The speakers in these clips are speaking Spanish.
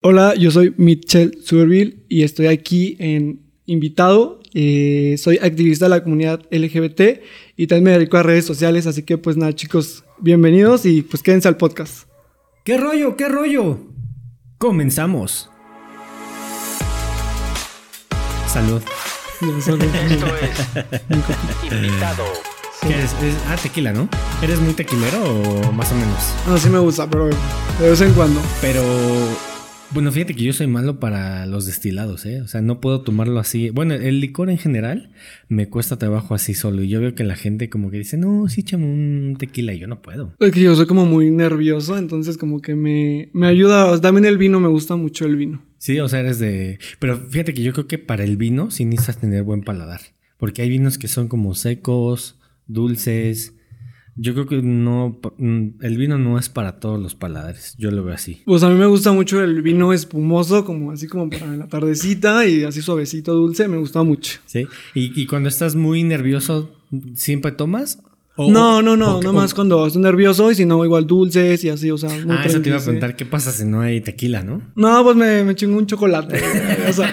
Hola, yo soy Mitchell Suberville y estoy aquí en invitado. Eh, soy activista de la comunidad LGBT y también me dedico a redes sociales, así que pues nada chicos, bienvenidos y pues quédense al podcast. ¿Qué rollo? ¿Qué rollo? Comenzamos. Salud. Esto es invitado. ¿Qué eres? Es- ah, tequila, ¿no? ¿Eres muy tequilero o más o menos? No, sí me gusta, pero de vez en cuando. Pero, bueno, fíjate que yo soy malo para los destilados, ¿eh? O sea, no puedo tomarlo así. Bueno, el licor en general me cuesta trabajo así solo. Y yo veo que la gente como que dice, no, sí, échame un tequila. Y yo no puedo. Es que yo soy como muy nervioso, entonces como que me, me ayuda. También el vino, me gusta mucho el vino. Sí, o sea, eres de... Pero fíjate que yo creo que para el vino sí necesitas tener buen paladar. Porque hay vinos que son como secos, dulces. Yo creo que no... mm, El vino no es para todos los paladares. Yo lo veo así. Pues a mí me gusta mucho el vino espumoso, como así como para la tardecita y así suavecito, dulce, me gusta mucho. ¿Sí? Y, y cuando estás muy nervioso, ¿siempre tomas? O- no, no, no, no más cuando estoy nervioso y si no, igual dulces y así, o sea, muy Ah, eso te iba a preguntar, ¿qué pasa si no hay tequila, no? No, pues me, me chingo un chocolate. ya sabes,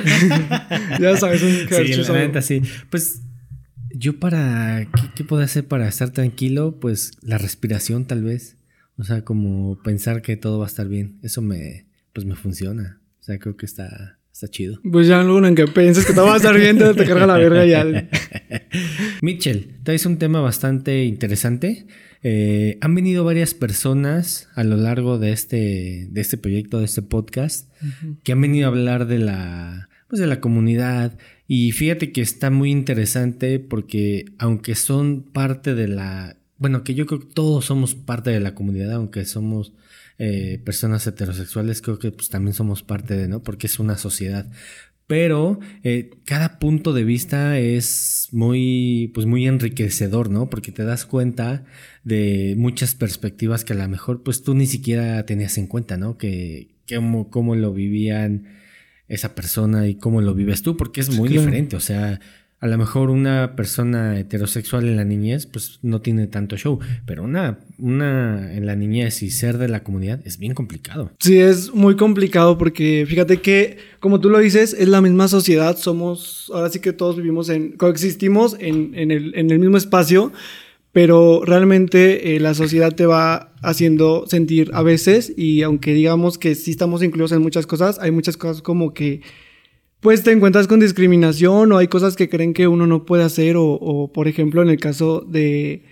ya sabes un Sí, la neta, sí. Pues yo para... ¿qué, ¿Qué puedo hacer para estar tranquilo? Pues la respiración tal vez. O sea, como pensar que todo va a estar bien. Eso me... Pues me funciona. O sea, creo que está... Está chido. Pues ya luego en que pienses que te vas a estar bien, te te carga la verga ya. Mitchell, traes un tema bastante interesante. Eh, han venido varias personas a lo largo de este, de este proyecto, de este podcast, que han venido a hablar de la, pues de la comunidad. Y fíjate que está muy interesante porque aunque son parte de la... Bueno, que yo creo que todos somos parte de la comunidad, aunque somos eh, personas heterosexuales, creo que pues, también somos parte de, ¿no? Porque es una sociedad. Pero eh, cada punto de vista es muy, pues muy enriquecedor, ¿no? Porque te das cuenta de muchas perspectivas que a lo mejor pues tú ni siquiera tenías en cuenta, ¿no? Que cómo, cómo lo vivían esa persona y cómo lo vives tú, porque es muy diferente. O sea, a lo mejor una persona heterosexual en la niñez pues no tiene tanto show, pero una, una en la niñez y ser de la comunidad es bien complicado. Sí, es muy complicado porque fíjate que, como tú lo dices, es la misma sociedad, somos, ahora sí que todos vivimos en, coexistimos en, en, el, en el mismo espacio, pero realmente eh, la sociedad te va haciendo sentir a veces y aunque digamos que sí estamos incluidos en muchas cosas, hay muchas cosas como que pues te encuentras con discriminación o hay cosas que creen que uno no puede hacer o, por ejemplo en el caso de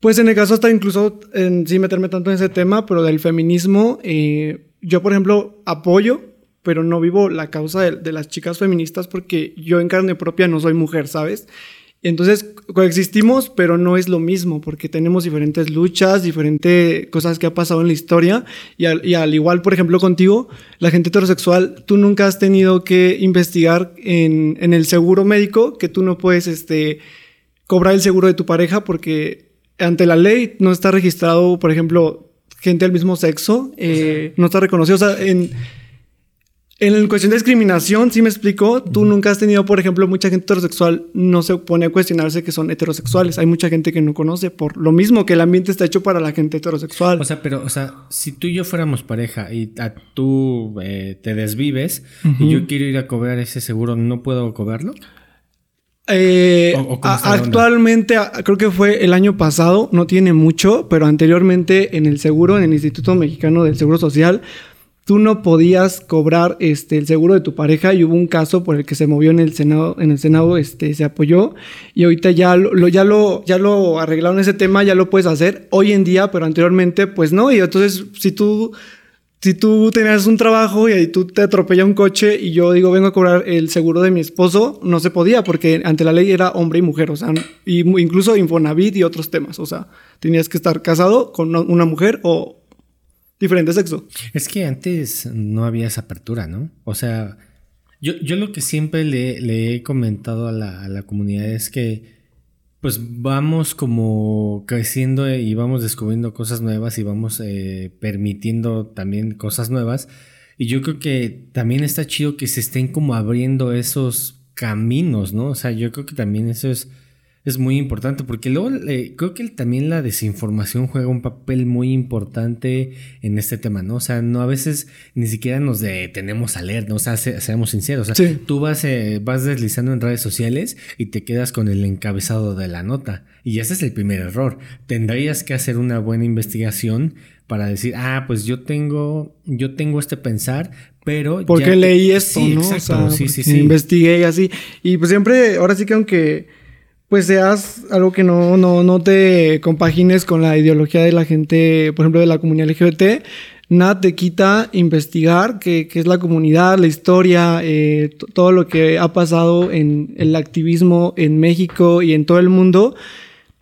pues en el caso hasta incluso sin meterme tanto en ese tema, pero del feminismo, eh, yo por ejemplo apoyo, pero no vivo la causa de, las chicas feministas porque yo en carne propia no soy mujer, ¿sabes? Entonces coexistimos, pero no es lo mismo porque tenemos diferentes luchas, diferentes cosas que ha pasado en la historia y al, y al igual, por ejemplo, contigo, la gente heterosexual, tú nunca has tenido que investigar en, en el seguro médico que tú no puedes este, cobrar el seguro de tu pareja porque ante la ley no está registrado, por ejemplo, gente del mismo sexo, eh, no está reconocido. O sea, en, en cuestión de discriminación, sí me explico, tú nunca has tenido, por ejemplo, mucha gente heterosexual no se pone a cuestionarse que son heterosexuales. Hay mucha gente que no conoce por lo mismo que el ambiente está hecho para la gente heterosexual. O sea, pero, o sea, si tú y yo fuéramos pareja y a, tú eh, te desvives uh -huh. y yo quiero ir a cobrar ese seguro, ¿no puedo cobrarlo? Eh, ¿O, o a, actualmente, a, creo que fue el año pasado, no tiene mucho, pero anteriormente en el seguro, en el Instituto Mexicano del Seguro Social, tú no podías cobrar este, el seguro de tu pareja y hubo un caso por el que se movió en el Senado, en el Senado este, se apoyó y ahorita ya lo, ya, lo, ya lo arreglaron ese tema, ya lo puedes hacer hoy en día, pero anteriormente pues no, y entonces si tú si tú tenías un trabajo y ahí tú te atropella un coche y yo digo vengo a cobrar el seguro de mi esposo, no se podía porque ante la ley era hombre y mujer, o sea, y incluso Infonavit y otros temas, o sea, tenías que estar casado con una mujer o diferente sexo. Es que antes no había esa apertura, ¿no? O sea, yo, yo lo que siempre le, he comentado a la, a la comunidad es que pues vamos como creciendo y vamos descubriendo cosas nuevas y vamos eh, permitiendo también cosas nuevas. Y yo creo que también está chido que se estén como abriendo esos caminos, ¿no? O sea, yo creo que también eso es es muy importante porque luego eh, creo que también la desinformación juega un papel muy importante en este tema, ¿no? O sea, no a veces ni siquiera nos detenemos a leer, ¿no? O sea, seamos sinceros, o sea, tú vas, eh, vas deslizando en redes sociales y te quedas con el encabezado de la nota y ese es el primer error. Tendrías que hacer una buena investigación para decir, ah, pues yo tengo, yo tengo este pensar, pero... Porque leí esto, ¿no? Exacto, sí, sí, sí. Investigué y así. Y pues siempre, ahora sí que aunque pues seas algo que no, no, no te compagines con la ideología de la gente, por ejemplo, de la comunidad LGBT, nada te quita investigar qué, es la comunidad, la historia, eh, todo lo que ha pasado en el activismo en México y en todo el mundo.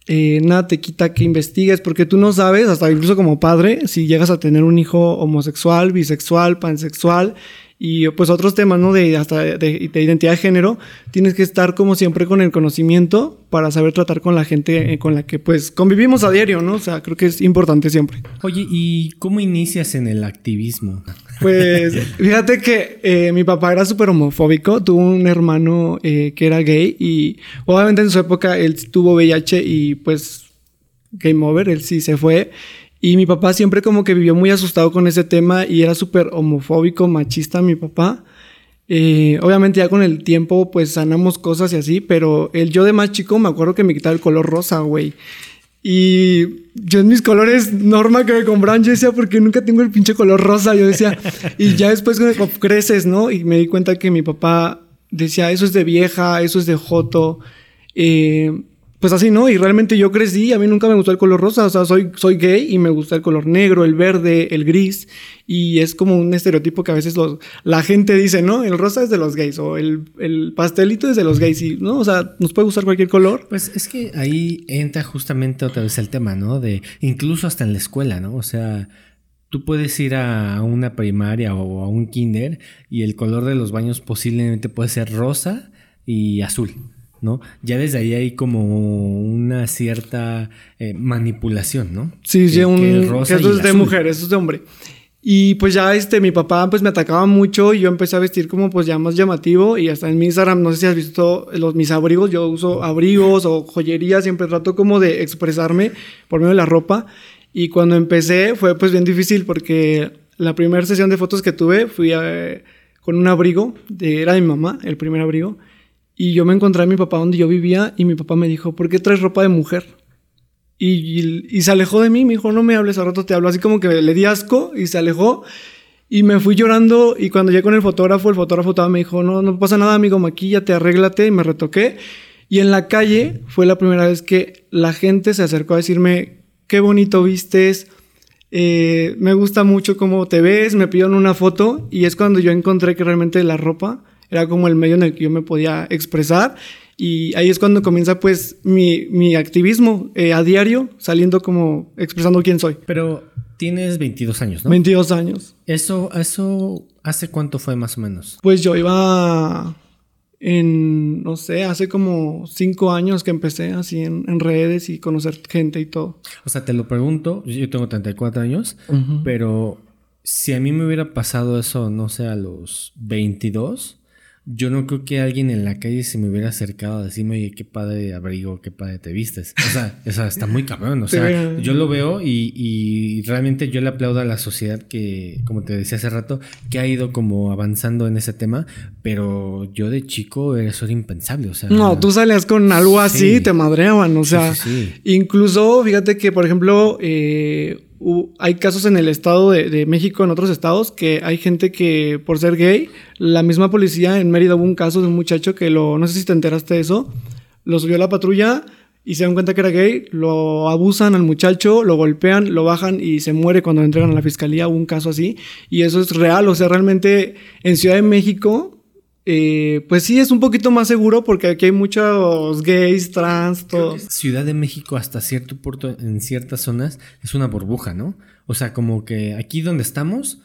Eh, nada te quita que investigues, porque tú no sabes, hasta incluso como padre, si llegas a tener un hijo homosexual, bisexual, pansexual, y pues otros temas, ¿no? De hasta de, identidad de género, tienes que estar como siempre con el conocimiento para saber tratar con la gente eh, con la que pues convivimos a diario, ¿no? O sea, creo que es importante siempre. Oye, ¿y cómo inicias en el activismo? Pues fíjate que eh, mi papá era súper homofóbico, tuvo un hermano eh, que era gay y obviamente en su época él tuvo VIH y pues game over, él sí se fue y mi papá siempre como que vivió muy asustado con ese tema y era súper homofóbico, machista mi papá. Eh, obviamente ya con el tiempo pues sanamos cosas y así, pero el yo de más chico me acuerdo que me quitaba el color rosa, güey. Y yo en mis colores norma que me compraban, yo decía, ¿por qué nunca tengo el pinche color rosa? Yo decía, y ya después creces, ¿no? Y me di cuenta que mi papá decía, eso es de vieja, eso es de joto. Eh, pues así, ¿no? Y realmente yo crecí, a mí nunca me gustó el color rosa, o sea, soy, soy gay y me gusta el color negro, el verde, el gris, y es como un estereotipo que a veces la gente dice, ¿no? El rosa es de los gays, o el, el pastelito es de los gays, y, ¿no? O sea, nos puede gustar cualquier color. Pues es que ahí entra justamente otra vez el tema, ¿no? De incluso hasta en la escuela, ¿no? O sea, Tú puedes ir a una primaria o a un kinder y el color de los baños posiblemente puede ser rosa y azul. ¿No? Ya desde ahí hay como una cierta eh, manipulación, ¿no? Sí, sí, un, eso es de mujer, eso es de hombre. Y pues ya este, mi papá pues me atacaba mucho y yo empecé a vestir como pues ya más llamativo y hasta en mi Instagram, no sé si has visto los, mis abrigos, yo uso abrigos o joyería, siempre trato como de expresarme por medio de la ropa. Y cuando empecé fue pues bien difícil porque la primera sesión de fotos que tuve fui eh, con un abrigo, de, era de mi mamá, el primer abrigo. Y yo me encontré a mi papá donde yo vivía y mi papá me dijo, ¿por qué traes ropa de mujer? Y, y, se alejó de mí, me dijo, no me hables, a rato te hablo. Así como que le di asco y se alejó. Y me fui llorando y cuando llegué con el fotógrafo, el fotógrafo estaba, me dijo, no, no pasa nada, amigo, maquíllate, arréglate. Y me retoqué. Y en la calle fue la primera vez que la gente se acercó a decirme, qué bonito vistes, eh, me gusta mucho cómo te ves, me pidieron una foto. Y es cuando yo encontré que realmente la ropa era como el medio en el que yo me podía expresar y ahí es cuando comienza pues mi, mi activismo eh, a diario, saliendo como expresando quién soy. Pero tienes 22 años, ¿no? 22 años. ¿Eso, eso hace cuánto fue más o menos? Pues yo iba en, no sé, hace como 5 años que empecé así en, en, redes y conocer gente y todo. O sea, te lo pregunto, yo tengo 34 años, pero si a mí me hubiera pasado eso, no sé, a los 22 yo no creo que alguien en la calle se me hubiera acercado a decirme, oye, qué padre abrigo, qué padre te vistes. O sea, eso está muy cabrón. O sea, yo lo veo y, realmente yo le aplaudo a la sociedad que, como te decía hace rato, que ha ido como avanzando en ese tema, pero yo de chico eso era impensable. O sea, no, tú salías con algo así y te madreaban. O sea, incluso, fíjate que, por ejemplo, eh, hay casos en el estado de, México, en otros estados, que hay gente que por ser gay, la misma policía en Mérida hubo un caso de un muchacho que lo, no sé si te enteraste de eso, lo subió a la patrulla y se dan cuenta que era gay, lo abusan al muchacho, lo golpean, lo bajan y se muere cuando lo entregan a la fiscalía, hubo un caso así, y eso es real, o sea, realmente en Ciudad de México eh, pues sí, es un poquito más seguro porque aquí hay muchos gays, trans, todo. Ciudad de México hasta cierto punto, en ciertas zonas, es una burbuja, ¿no? O sea, como que aquí donde estamos,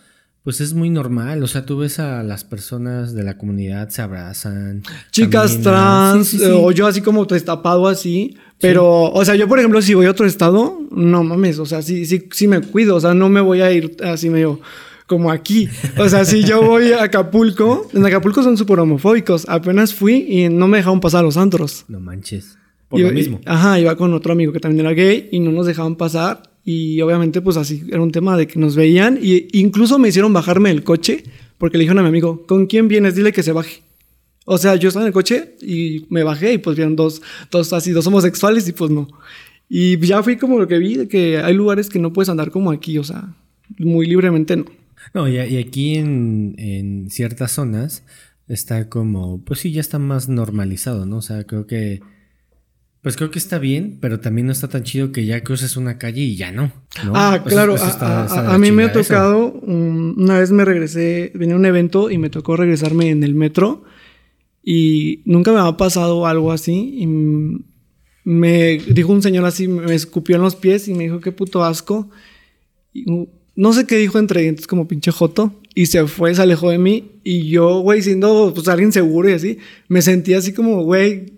pues es muy normal. O sea, tú ves a las personas de la comunidad, se abrazan. Chicas trans, o yo así como destapado así. Pero, o sea, yo por ejemplo, si voy a otro estado, no mames, o sea, sí, sí, sí me cuido, o sea, no me voy a ir así medio como aquí. O sea, si yo voy a Acapulco, en Acapulco son súper homofóbicos. Apenas fui y no me dejaron pasar a los antros. No manches. Por lo mismo. Ajá, iba con otro amigo que también era gay y no nos dejaban pasar. Y obviamente, pues así era un tema de que nos veían. Y incluso me hicieron bajarme del coche porque le dijeron a mi amigo: ¿Con quién vienes? Dile que se baje. O sea, yo estaba en el coche y me bajé y pues vieron dos, dos así, dos homosexuales y pues no. Y ya fui como lo que vi, de que hay lugares que no puedes andar como aquí, o sea, muy libremente no. No, y, y aquí en, en ciertas zonas está como, pues sí, ya está más normalizado, ¿no? O sea, creo que, pues creo que está bien, pero también no está tan chido que ya cruces una calle y ya no. ¿no? Ah, claro. eso a- está- mí me ha tocado, um, una vez me regresé, venía a un evento y me tocó regresarme en el metro y nunca me había pasado algo así y me dijo un señor así, me escupió en los pies y me dijo qué puto asco. Y, no sé qué dijo entre dientes como pinche joto y se fue, se alejó de mí y yo, güey, siendo pues alguien seguro y así, me sentí así como, güey,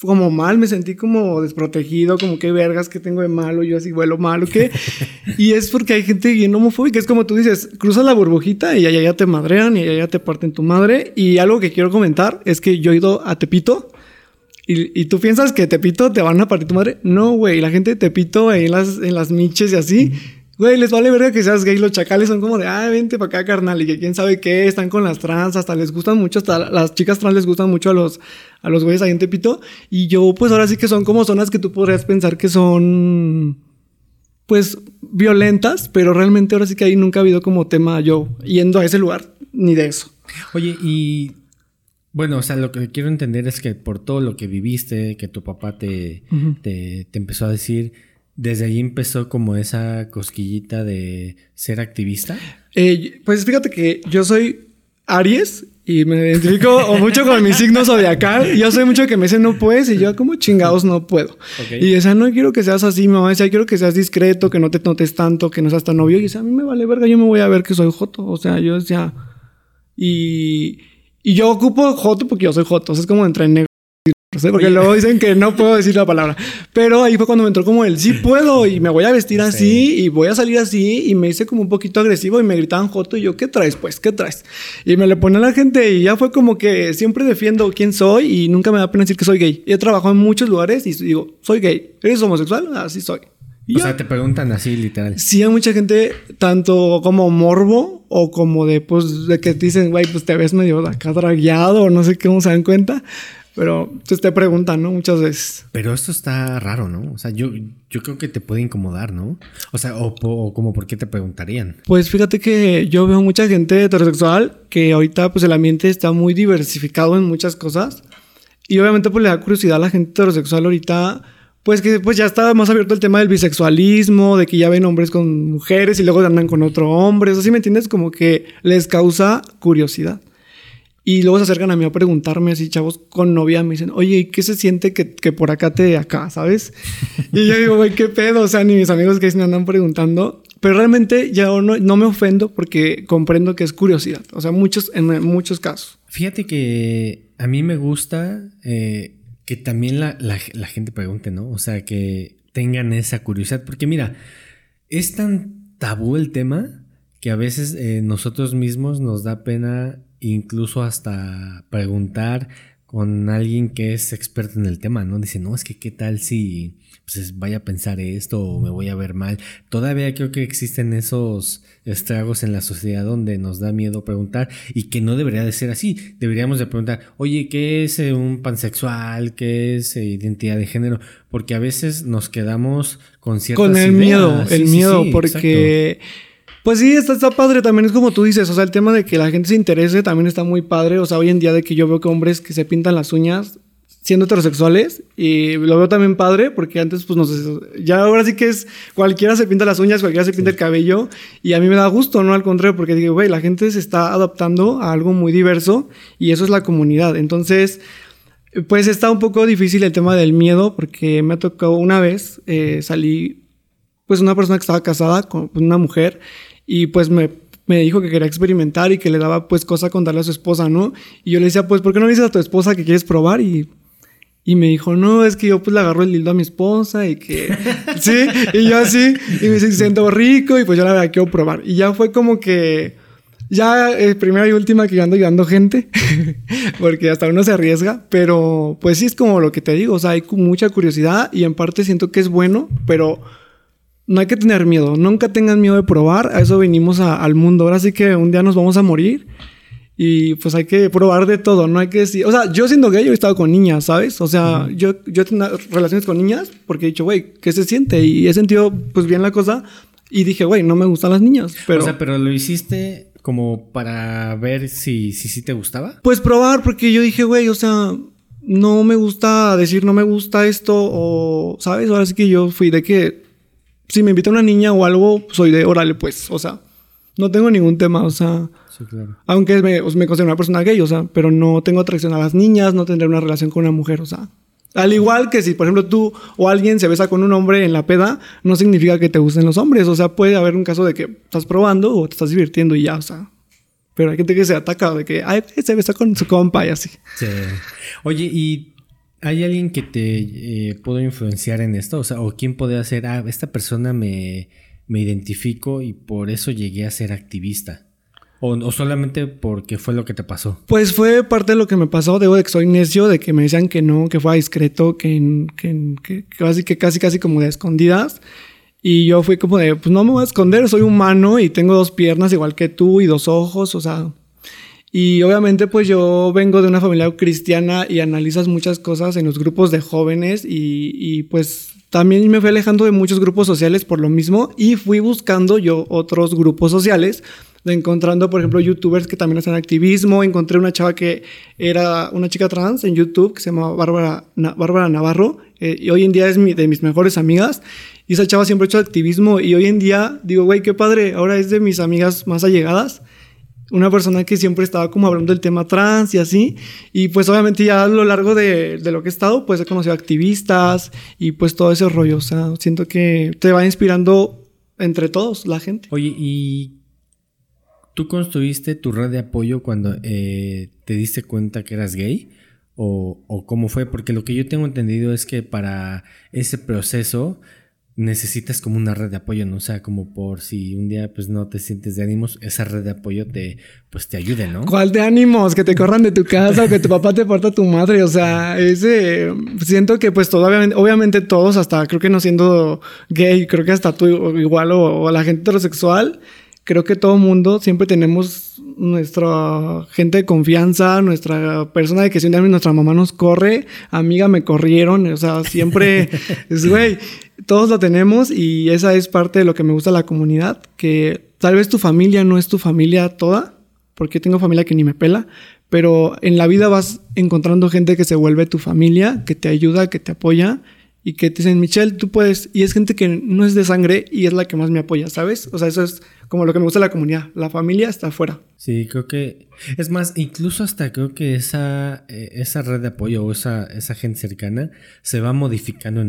como mal, me sentí como desprotegido, como qué vergas que tengo de malo, yo así vuelo malo, ¿qué? y es porque hay gente bien homofóbica, es como tú dices, cruzas la burbujita y allá ya te madrean y allá ya te parten tu madre. Y algo que quiero comentar es que yo he ido a Tepito y, y tú piensas que Tepito te van a partir tu madre. No, güey, la gente de Tepito en las, en las miches y así. Güey, les vale verga que seas gay. Los chacales son como de, ah, vente para acá, carnal. Y que quién sabe qué, están con las trans, hasta les gustan mucho, hasta las chicas trans les gustan mucho a los, a los güeyes ahí en Tepito. Y yo, pues ahora sí que son como zonas que tú podrías pensar que son, pues, violentas, pero realmente ahora sí que ahí nunca ha habido como tema yo yendo a ese lugar, ni de eso. Oye, y bueno, o sea, lo que quiero entender es que por todo lo que viviste, que tu papá te, te, te empezó a decir, desde ahí empezó como esa cosquillita de ser activista. Eh, pues fíjate que yo soy Aries y me identifico mucho con mi signo zodiacal. Yo soy mucho que me dicen no puedes y yo como chingados no puedo. Y decía, no quiero que seas así, mamá. Decía, quiero que seas discreto, que no te notes tanto, que no seas tan novio. Y decía, a mí me vale verga, yo me voy a ver que soy joto. O sea, yo decía... Y, y yo ocupo joto porque yo soy joto. O sea, es como entre negro no sé, porque Oye. luego dicen que no puedo decir la palabra. Pero ahí fue cuando me entró como el sí puedo y me voy a vestir así y voy a salir así y me hice como un poquito agresivo y me gritaban joto y yo, ¿qué traes pues? ¿Qué traes? Y me le pone a la gente y ya fue como que siempre defiendo quién soy y nunca me da pena decir que soy gay. He trabajado en muchos lugares y digo, soy gay. ¿Eres homosexual? Así soy. Y O ya. sea, te preguntan así, literal. Sí, hay mucha gente, tanto como morbo o como de, pues, de que te dicen, güey, pues te ves medio acá dragueado o no sé cómo se dan cuenta. Pero pues te preguntan, ¿no? Muchas veces. Pero esto está raro, ¿no? O sea, yo, yo creo que te puede incomodar, ¿no? O sea, o, como por qué te preguntarían. Pues fíjate que yo veo mucha gente heterosexual que ahorita pues el ambiente está muy diversificado en muchas cosas. Y obviamente pues le da curiosidad a la gente heterosexual ahorita. Pues que pues ya está más abierto el tema del bisexualismo, de que ya ven hombres con mujeres y luego andan con otro hombre. Eso sí me entiendes, como que les causa curiosidad. Y luego se acercan a mí a preguntarme así, chavos con novia, me dicen, oye, ¿y qué se siente que, que por acá te acá, sabes? Y yo digo, güey, qué pedo, o sea, ni mis amigos que me andan preguntando. Pero realmente ya no, no me ofendo porque comprendo que es curiosidad. O sea, muchos, en muchos casos. Fíjate que a mí me gusta eh, que también la, la- la gente pregunte, ¿no? O sea, que tengan esa curiosidad. Porque mira, es tan tabú el tema que a veces eh, nosotros mismos nos da pena incluso hasta preguntar con alguien que es experto en el tema, ¿no? Dice, no, es que qué tal si pues, vaya a pensar esto o me voy a ver mal. Todavía creo que existen esos estragos en la sociedad donde nos da miedo preguntar y que no debería de ser así. Deberíamos de preguntar, oye, ¿qué es eh, un pansexual? ¿Qué es eh, identidad de género? Porque a veces nos quedamos con ciertas Con el ideas. miedo, Sí, el sí, miedo, sí, porque... Pues sí, está, está padre, también es como tú dices, o sea, el tema de que la gente se interese también está muy padre, o sea, hoy en día de que yo veo que hombres que se pintan las uñas siendo heterosexuales y lo veo también padre porque antes pues no sé, ya ahora sí que es cualquiera se pinta las uñas, cualquiera se pinta el cabello y a mí me da gusto, no al contrario, porque digo, güey, la gente se está adaptando a algo muy diverso y eso es la comunidad, entonces... Pues está un poco difícil el tema del miedo porque me ha tocado una vez, eh, salí pues una persona que estaba casada con una mujer y pues me, me dijo que quería experimentar y que le daba pues cosa contarle a su esposa, ¿no? Y yo le decía, pues, ¿por qué no le dices a tu esposa que quieres probar? Y, y me dijo, no, es que yo pues le agarro el dildo a mi esposa y que... sí, y yo así, y me dice, siento rico y pues yo la verdad quiero probar. Y ya fue como que... Ya eh, primera y última que yo ando ayudando gente, porque hasta uno se arriesga, pero pues sí es como lo que te digo, o sea, hay mucha curiosidad y en parte siento que es bueno, pero no hay que tener miedo, nunca tengan miedo de probar, a eso venimos al mundo, ahora sí que un día nos vamos a morir y pues hay que probar de todo, no hay que decir, o sea, yo siendo gay yo he estado con niñas, ¿sabes? O sea, yo, yo he tenido relaciones con niñas porque he dicho, güey, ¿qué se siente? Y he sentido pues bien la cosa y dije, güey, no me gustan las niñas, pero... O sea, pero lo hiciste como para ver si sí si, te gustaba. Pues probar, porque yo dije, güey, o sea, no me gusta decir no me gusta esto o, ¿sabes? Ahora sí que yo fui de que si me invita una niña o algo, soy de órale, pues, o sea, no tengo ningún tema, o sea... Sí, claro. Aunque me, me considero una persona gay, o sea, pero no tengo atracción a las niñas, no tendré una relación con una mujer, o sea, al igual que si, por ejemplo, tú o alguien se besa con un hombre en la peda, no significa que te gusten los hombres. O sea, puede haber un caso de que estás probando o te estás divirtiendo y ya, o sea. Pero hay gente que se ataca de que ay, se besa con su compa y así. Sí. Oye, ¿y hay alguien que te eh, pudo influenciar en esto? O sea, ¿o quién puede hacer, ah, esta persona me, me identifico y por eso llegué a ser activista? O, solamente porque fue lo que te pasó? Pues fue parte de lo que me pasó. Debo de que soy necio, de que me decían que no, que fue discreto, que, que, casi, que casi, casi como de escondidas. Y yo fui como de, pues no me voy a esconder, soy humano y tengo dos piernas igual que tú y dos ojos, o sea. Y obviamente pues yo vengo de una familia cristiana y analizas muchas cosas en los grupos de jóvenes y, y pues también me fui alejando de muchos grupos sociales por lo mismo y fui buscando yo otros grupos sociales encontrando, por ejemplo, youtubers que también hacen activismo. Encontré una chava que era una chica trans en YouTube que se llama Bárbara, Bárbara Navarro eh, y hoy en día es mi, de mis mejores amigas. Y esa chava siempre ha hecho activismo y hoy en día digo, güey, qué padre, ahora es de mis amigas más allegadas. Una persona que siempre estaba como hablando del tema trans y así. Y pues obviamente ya a lo largo de, lo que he estado, pues he conocido activistas y pues todo ese rollo. O sea, siento que te va inspirando entre todos la gente. Oye, ¿y ¿Tú construiste tu red de apoyo cuando eh, te diste cuenta que eras gay? O, ¿O cómo fue? Porque lo que yo tengo entendido es que para ese proceso necesitas como una red de apoyo, ¿no? O sea, como por si un día pues no te sientes de ánimos, esa red de apoyo te pues te ayude, ¿no? ¿Cuál de ánimos? Que te corran de tu casa o que tu papá te porta a tu madre, o sea, ese siento que pues todavía obviamente todos hasta creo que no siendo gay, creo que hasta tú igual o, o la gente heterosexual creo que todo mundo siempre tenemos nuestra gente de confianza, nuestra persona de que si un día nuestra mamá nos corre, amiga me corrieron, o sea, siempre es, güey, todos lo tenemos y esa es parte de lo que me gusta de la comunidad, que tal vez tu familia no es tu familia toda, porque tengo familia que ni me pela, pero en la vida vas encontrando gente que se vuelve tu familia, que te ayuda, que te apoya y que te dicen, Michelle, tú puedes. Y es gente que no es de sangre y es la que más me apoya, ¿sabes? O sea, eso es como lo que me gusta de la comunidad. La familia está afuera. Sí, creo que. Es más, incluso hasta creo que esa, eh, esa red de apoyo o esa, esa gente cercana se va modificando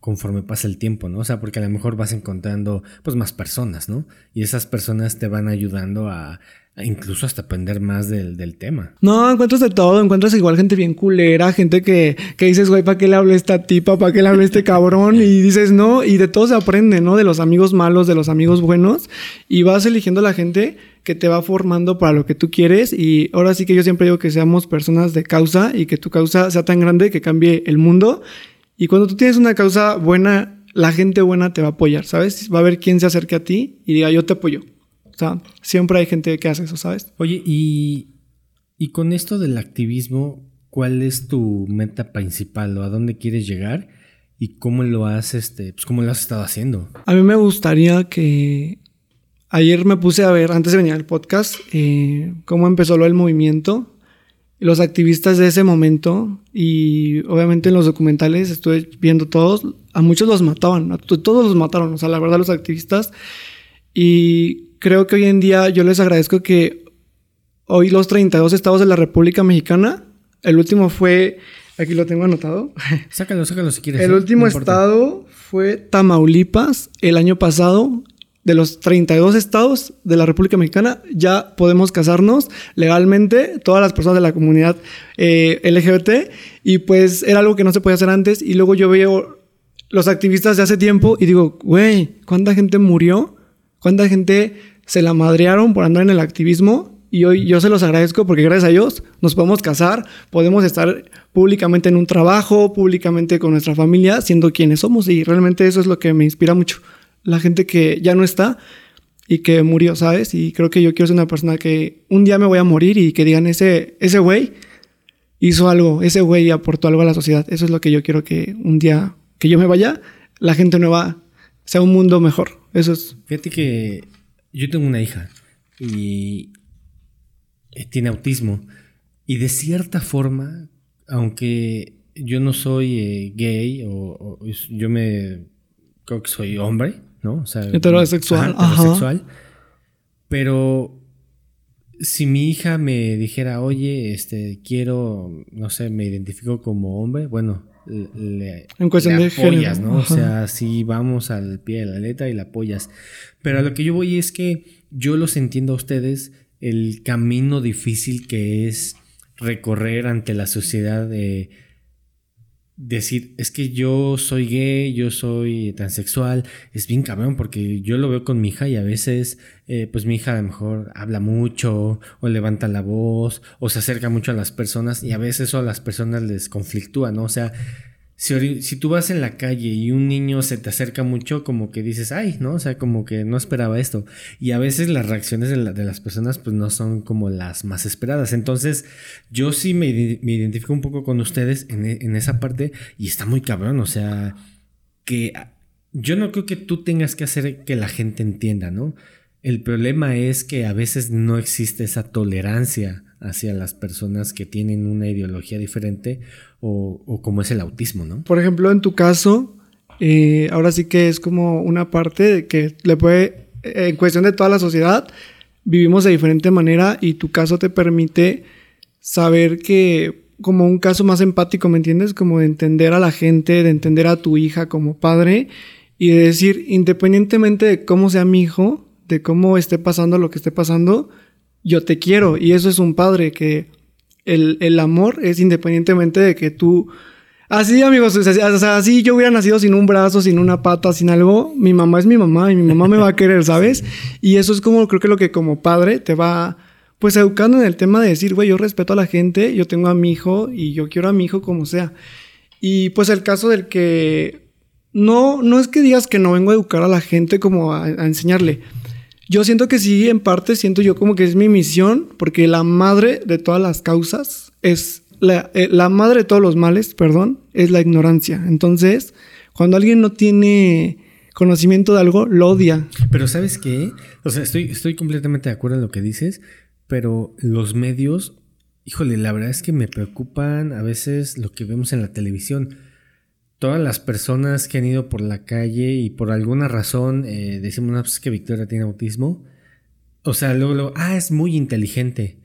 conforme pasa el tiempo, ¿no? O sea, porque a lo mejor vas encontrando pues más personas, ¿no? Y esas personas te van ayudando a, incluso hasta aprender más del, del, tema. No, encuentras de todo, encuentras igual gente bien culera, gente que, que dices, güey, ¿para qué le hable esta tipa? ¿Para qué le hable este cabrón? Y dices, no, y de todo se aprende, ¿no? De los amigos malos, de los amigos buenos, y vas eligiendo la gente que te va formando para lo que tú quieres y ahora sí que yo siempre digo que seamos personas de causa y que tu causa sea tan grande que cambie el mundo y cuando tú tienes una causa buena, la gente buena te va a apoyar, ¿sabes? Va a haber quien se acerque a ti y diga, yo te apoyo. O sea, siempre hay gente que hace eso, ¿sabes? Oye, y, y con esto del activismo, ¿cuál es tu meta principal o a dónde quieres llegar? ¿Y cómo lo has, este, pues cómo lo has estado haciendo? A mí me gustaría que... Ayer me puse a ver, antes de venir al podcast, eh, cómo empezó lo del movimiento los activistas de ese momento y obviamente en los documentales estuve viendo todos, a muchos los mataban, a todos los mataron, o sea, la verdad los activistas y creo que hoy en día yo les agradezco que hoy los 32 estados de la República Mexicana, el último fue, aquí lo tengo anotado. Sácalo, sácalo si quieres. El ¿eh? último estado fue Tamaulipas el año pasado de los 32 estados de la República Mexicana ya podemos casarnos legalmente, todas las personas de la comunidad eh, LGBT, y pues era algo que no se podía hacer antes, y luego yo veo los activistas de hace tiempo y digo, güey, ¿cuánta gente murió? ¿Cuánta gente se la madrearon por andar en el activismo y hoy yo se los agradezco porque gracias a ellos nos podemos casar, podemos estar públicamente en un trabajo, públicamente con nuestra familia, siendo quienes somos y realmente eso es lo que me inspira mucho. La gente que ya no está y que murió, ¿sabes? Y creo que yo quiero ser una persona que un día me voy a morir y que digan ese ese güey hizo algo, ese güey aportó algo a la sociedad. Eso es lo que yo quiero que un día que yo me vaya, la gente nueva sea un mundo mejor. Eso es. Fíjate que yo tengo una hija y eh, tiene autismo. Y de cierta forma, aunque yo no soy eh, gay o, o yo me creo que soy hombre, ¿no? O sea, Heterosexual, ajá, ajá. heterosexual. Pero si mi hija me dijera, oye, este, quiero, no sé, me identifico como hombre, bueno, le, En cuestión le de apoyas, ¿no? O sea, sí vamos al pie de la letra y la apoyas. Pero a lo que yo voy es que yo los entiendo a ustedes el camino difícil que es recorrer ante la sociedad de decir, es que yo soy gay, yo soy transexual, es bien cabrón porque yo lo veo con mi hija y a veces, eh, pues mi hija a lo mejor habla mucho o levanta la voz o se acerca mucho a las personas y a veces eso a las personas les conflictúa, ¿no? O sea, si, tú vas en la calle y un niño se te acerca mucho, como que dices, ay, ¿no? O sea, como que no esperaba esto. Y a veces las reacciones de, la- de las personas, pues no son como las más esperadas. Entonces, yo sí me, ide- me identifico un poco con ustedes en, e- en esa parte y está muy cabrón. O sea, que yo no creo que tú tengas que hacer que la gente entienda, ¿no? El problema es que a veces no existe esa tolerancia hacia las personas que tienen una ideología diferente o, o como es el autismo, ¿no? Por ejemplo, en tu caso, eh, ahora sí que es como una parte que le puede, eh, en cuestión de toda la sociedad, vivimos de diferente manera y tu caso te permite saber que como un caso más empático, ¿me entiendes? Como de entender a la gente, de entender a tu hija como padre y de decir, independientemente de cómo sea mi hijo, de cómo esté pasando lo que esté pasando, yo te quiero. Y eso es un padre que el, el amor es independientemente de que tú... Así, amigos, o sea, así yo hubiera nacido sin un brazo, sin una pata, sin algo, mi mamá es mi mamá y mi mamá me va a querer, ¿sabes? Y eso es como, creo que lo que como padre te va, pues, educando en el tema de decir, güey, yo respeto a la gente, yo tengo a mi hijo y yo quiero a mi hijo como sea. Y pues el caso del que no, no es que digas que no vengo a educar a la gente como a, a enseñarle. Yo siento que sí, en parte siento yo como que es mi misión, porque la madre de todas las causas es la, eh, la madre de todos los males, perdón, es la ignorancia. Entonces, cuando alguien no tiene conocimiento de algo, lo odia. Pero ¿sabes qué? O sea, estoy, estoy completamente de acuerdo en lo que dices, pero los medios, híjole, la verdad es que me preocupan a veces lo que vemos en la televisión. Todas las personas que han ido por la calle y por alguna razón eh, decimos, no, pues es que Victoria tiene autismo. O sea, luego, luego, ah, es muy inteligente.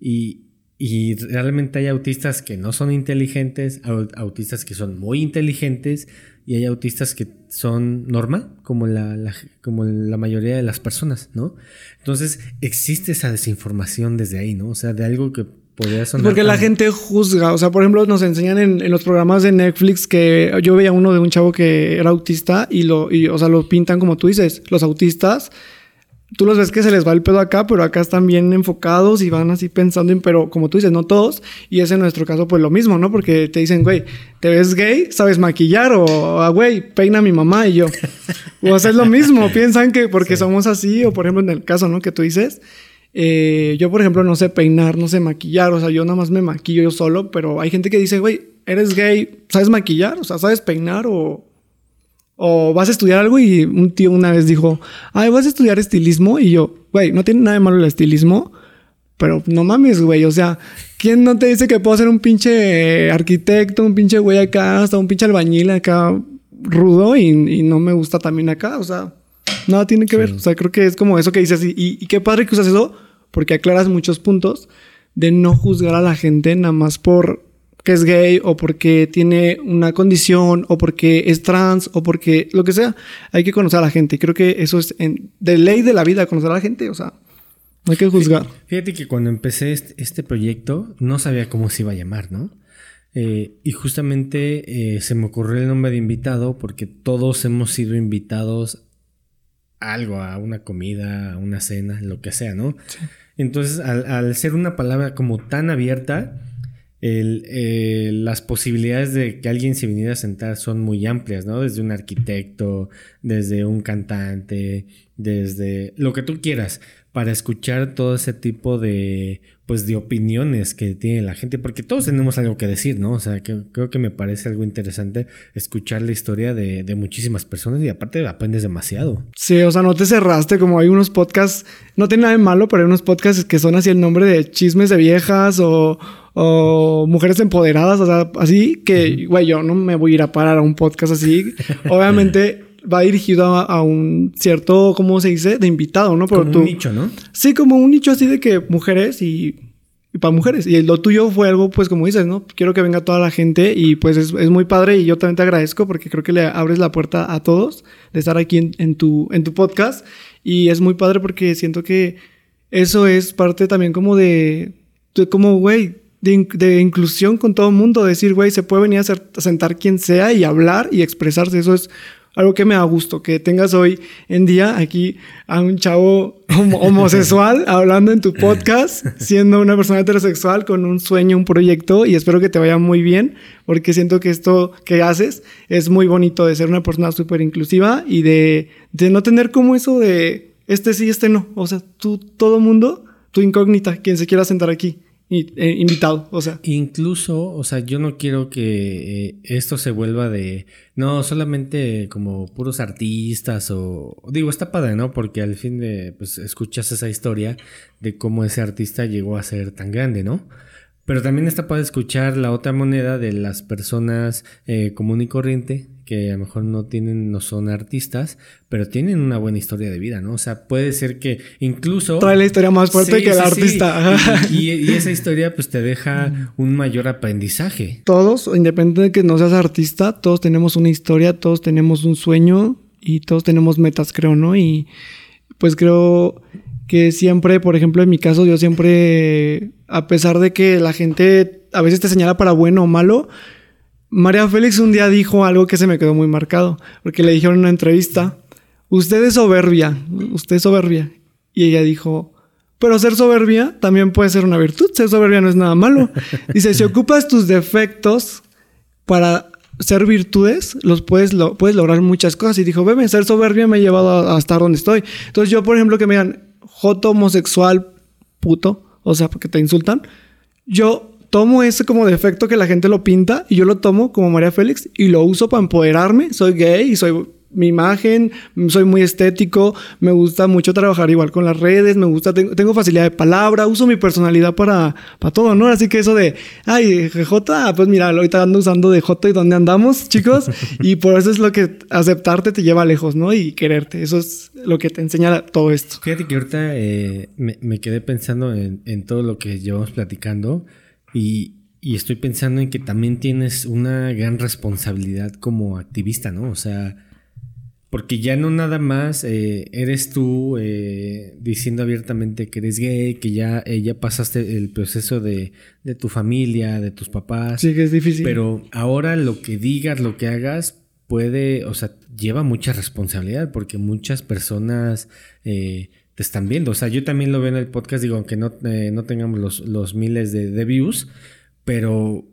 Y, y realmente hay autistas que no son inteligentes, au- autistas que son muy inteligentes y hay autistas que son normal, como la, la- como la mayoría de las personas, ¿no? Entonces existe esa desinformación desde ahí, ¿no? O sea, de algo que podría sonar... Porque la tan- gente juzga. O sea, por ejemplo, nos enseñan en, en los programas de Netflix que yo veía uno de un chavo que era autista y lo, y, o sea, lo pintan como tú dices. Los autistas, tú los ves que se les va el pedo acá, pero acá están bien enfocados y van así pensando en, pero como tú dices, no todos. Y es en nuestro caso, pues lo mismo, ¿no? Porque te dicen, güey, ¿te ves gay? ¿Sabes maquillar? O, ah, güey, peina a mi mamá y yo. o sea, es lo mismo. Piensan que porque somos así, o por ejemplo, en el caso, ¿no? Que tú dices. Eh, yo, por ejemplo, no sé peinar, no sé maquillar, o sea, yo nada más me maquillo yo solo, pero hay gente que dice, güey, eres gay, ¿sabes maquillar? O sea, ¿sabes peinar o, o vas a estudiar algo? Y un tío una vez dijo, ay, ¿vas a estudiar estilismo? Y yo, güey, no tiene nada de malo el estilismo, pero no mames, güey, o sea, ¿quién no te dice que puedo ser un pinche arquitecto, un pinche güey acá, hasta un pinche albañil acá rudo y, y no me gusta también acá? O sea, nada tiene que ver. O sea, creo que es como eso que dices. Y, y, y qué padre que usas eso, porque aclaras muchos puntos de no juzgar a la gente nada más por que es gay o porque tiene una condición o porque es trans o porque lo que sea. Hay que conocer a la gente. Y creo que eso es en- de ley de la vida, conocer a la gente. O sea, no hay que juzgar. Fíjate que cuando empecé este, proyecto no sabía cómo se iba a llamar, ¿no? Eh, y justamente eh, se me ocurrió el nombre de invitado porque todos hemos sido invitados algo, a una comida, a una cena, lo que sea, ¿no? Entonces, al, al, ser una palabra como tan abierta, el, eh, las posibilidades de que alguien se viniera a sentar son muy amplias, ¿no? Desde un arquitecto, desde un cantante, desde lo que tú quieras, para escuchar todo ese tipo de, pues, de opiniones que tiene la gente, porque todos tenemos algo que decir, ¿no? O sea, que, creo que me parece algo interesante escuchar la historia de, de, muchísimas personas y aparte aprendes demasiado. Sí, o sea, no te cerraste, como hay unos podcasts, no tiene nada de malo, pero hay unos podcasts que son así el nombre de chismes de viejas o, o mujeres empoderadas, o sea, así que, güey, yo no me voy a ir a parar a un podcast así. Obviamente va dirigido a, un cierto, ¿cómo se dice? De invitado, ¿no? Pero como un nicho, ¿no? Sí, como un nicho así de que mujeres y, y, para mujeres. Y lo tuyo fue algo, pues como dices, ¿no? Quiero que venga toda la gente y pues es, es muy padre y yo también te agradezco porque creo que le abres la puerta a todos de estar aquí en, en, tu, en tu podcast y es muy padre porque siento que eso es parte también como de, de como, güey, de, de, inclusión con todo el mundo, decir, güey, se puede venir a, ser, a, sentar quien sea y hablar y expresarse, eso es algo que me da gusto, que tengas hoy en día aquí a un chavo homosexual hablando en tu podcast, siendo una persona heterosexual con un sueño, un proyecto y espero que te vaya muy bien porque siento que esto que haces es muy bonito de ser una persona súper inclusiva y de, de no tener como eso de este sí, este no. O sea, tú, todo mundo, tu incógnita, quien se quiera sentar aquí eh, invitado, o sea. Incluso, o sea, yo no quiero que eh, esto se vuelva de, no, solamente como puros artistas o, digo, está padre, ¿no? Porque al fin de, pues, escuchas esa historia de cómo ese artista llegó a ser tan grande, ¿no? Pero también está padre escuchar la otra moneda de las personas eh, común y corriente que a lo mejor no tienen, no son artistas, pero tienen una buena historia de vida, ¿no? O sea, puede ser que incluso... Trae la historia más fuerte que el artista. Sí. Y, y, esa historia pues te deja un mayor aprendizaje. Todos, independientemente de que no seas artista, todos tenemos una historia, todos tenemos un sueño y todos tenemos metas, creo, ¿no? Y pues creo que siempre, por ejemplo, en mi caso, yo siempre, a pesar de que la gente a veces te señala para bueno o malo, María Félix un día dijo algo que se me quedó muy marcado, porque le dijeron en una entrevista, usted es soberbia, usted es soberbia. Y ella dijo, pero ser soberbia también puede ser una virtud, ser soberbia no es nada malo. Dice, si ocupas tus defectos para ser virtudes, los puedes, lo, puedes lograr muchas cosas. Y dijo, bebé, ser soberbia me ha llevado a, a, estar donde estoy. Entonces yo, por ejemplo, que me digan, joto homosexual, puto, o sea, porque te insultan, yo tomo ese como defecto que la gente lo pinta y yo lo tomo como María Félix y lo uso para empoderarme. Soy gay y soy mi imagen, soy muy estético, me gusta mucho trabajar igual con las redes, me gusta, tengo, tengo facilidad de palabra, uso mi personalidad para, para todo, ¿no? Así que eso de, ay, J, pues mira, ahorita ando usando de J y dónde andamos, chicos, y por eso es lo que aceptarte te lleva lejos, ¿no? Y quererte, eso es lo que te enseña todo esto. Fíjate que ahorita eh, me, me, quedé pensando en, en todo lo que llevamos platicando. Y, y, estoy pensando en que también tienes una gran responsabilidad como activista, ¿no? O sea, porque ya no nada más eh, eres tú eh, diciendo abiertamente que eres gay, que ya, eh, ya pasaste el proceso de, de, tu familia, de tus papás. Sí, que es difícil. Pero ahora lo que digas, lo que hagas, puede, o sea, lleva mucha responsabilidad porque muchas personas te están viendo. O sea, yo también lo veo en el podcast, digo, aunque no, no tengamos los, los miles de, de, views, pero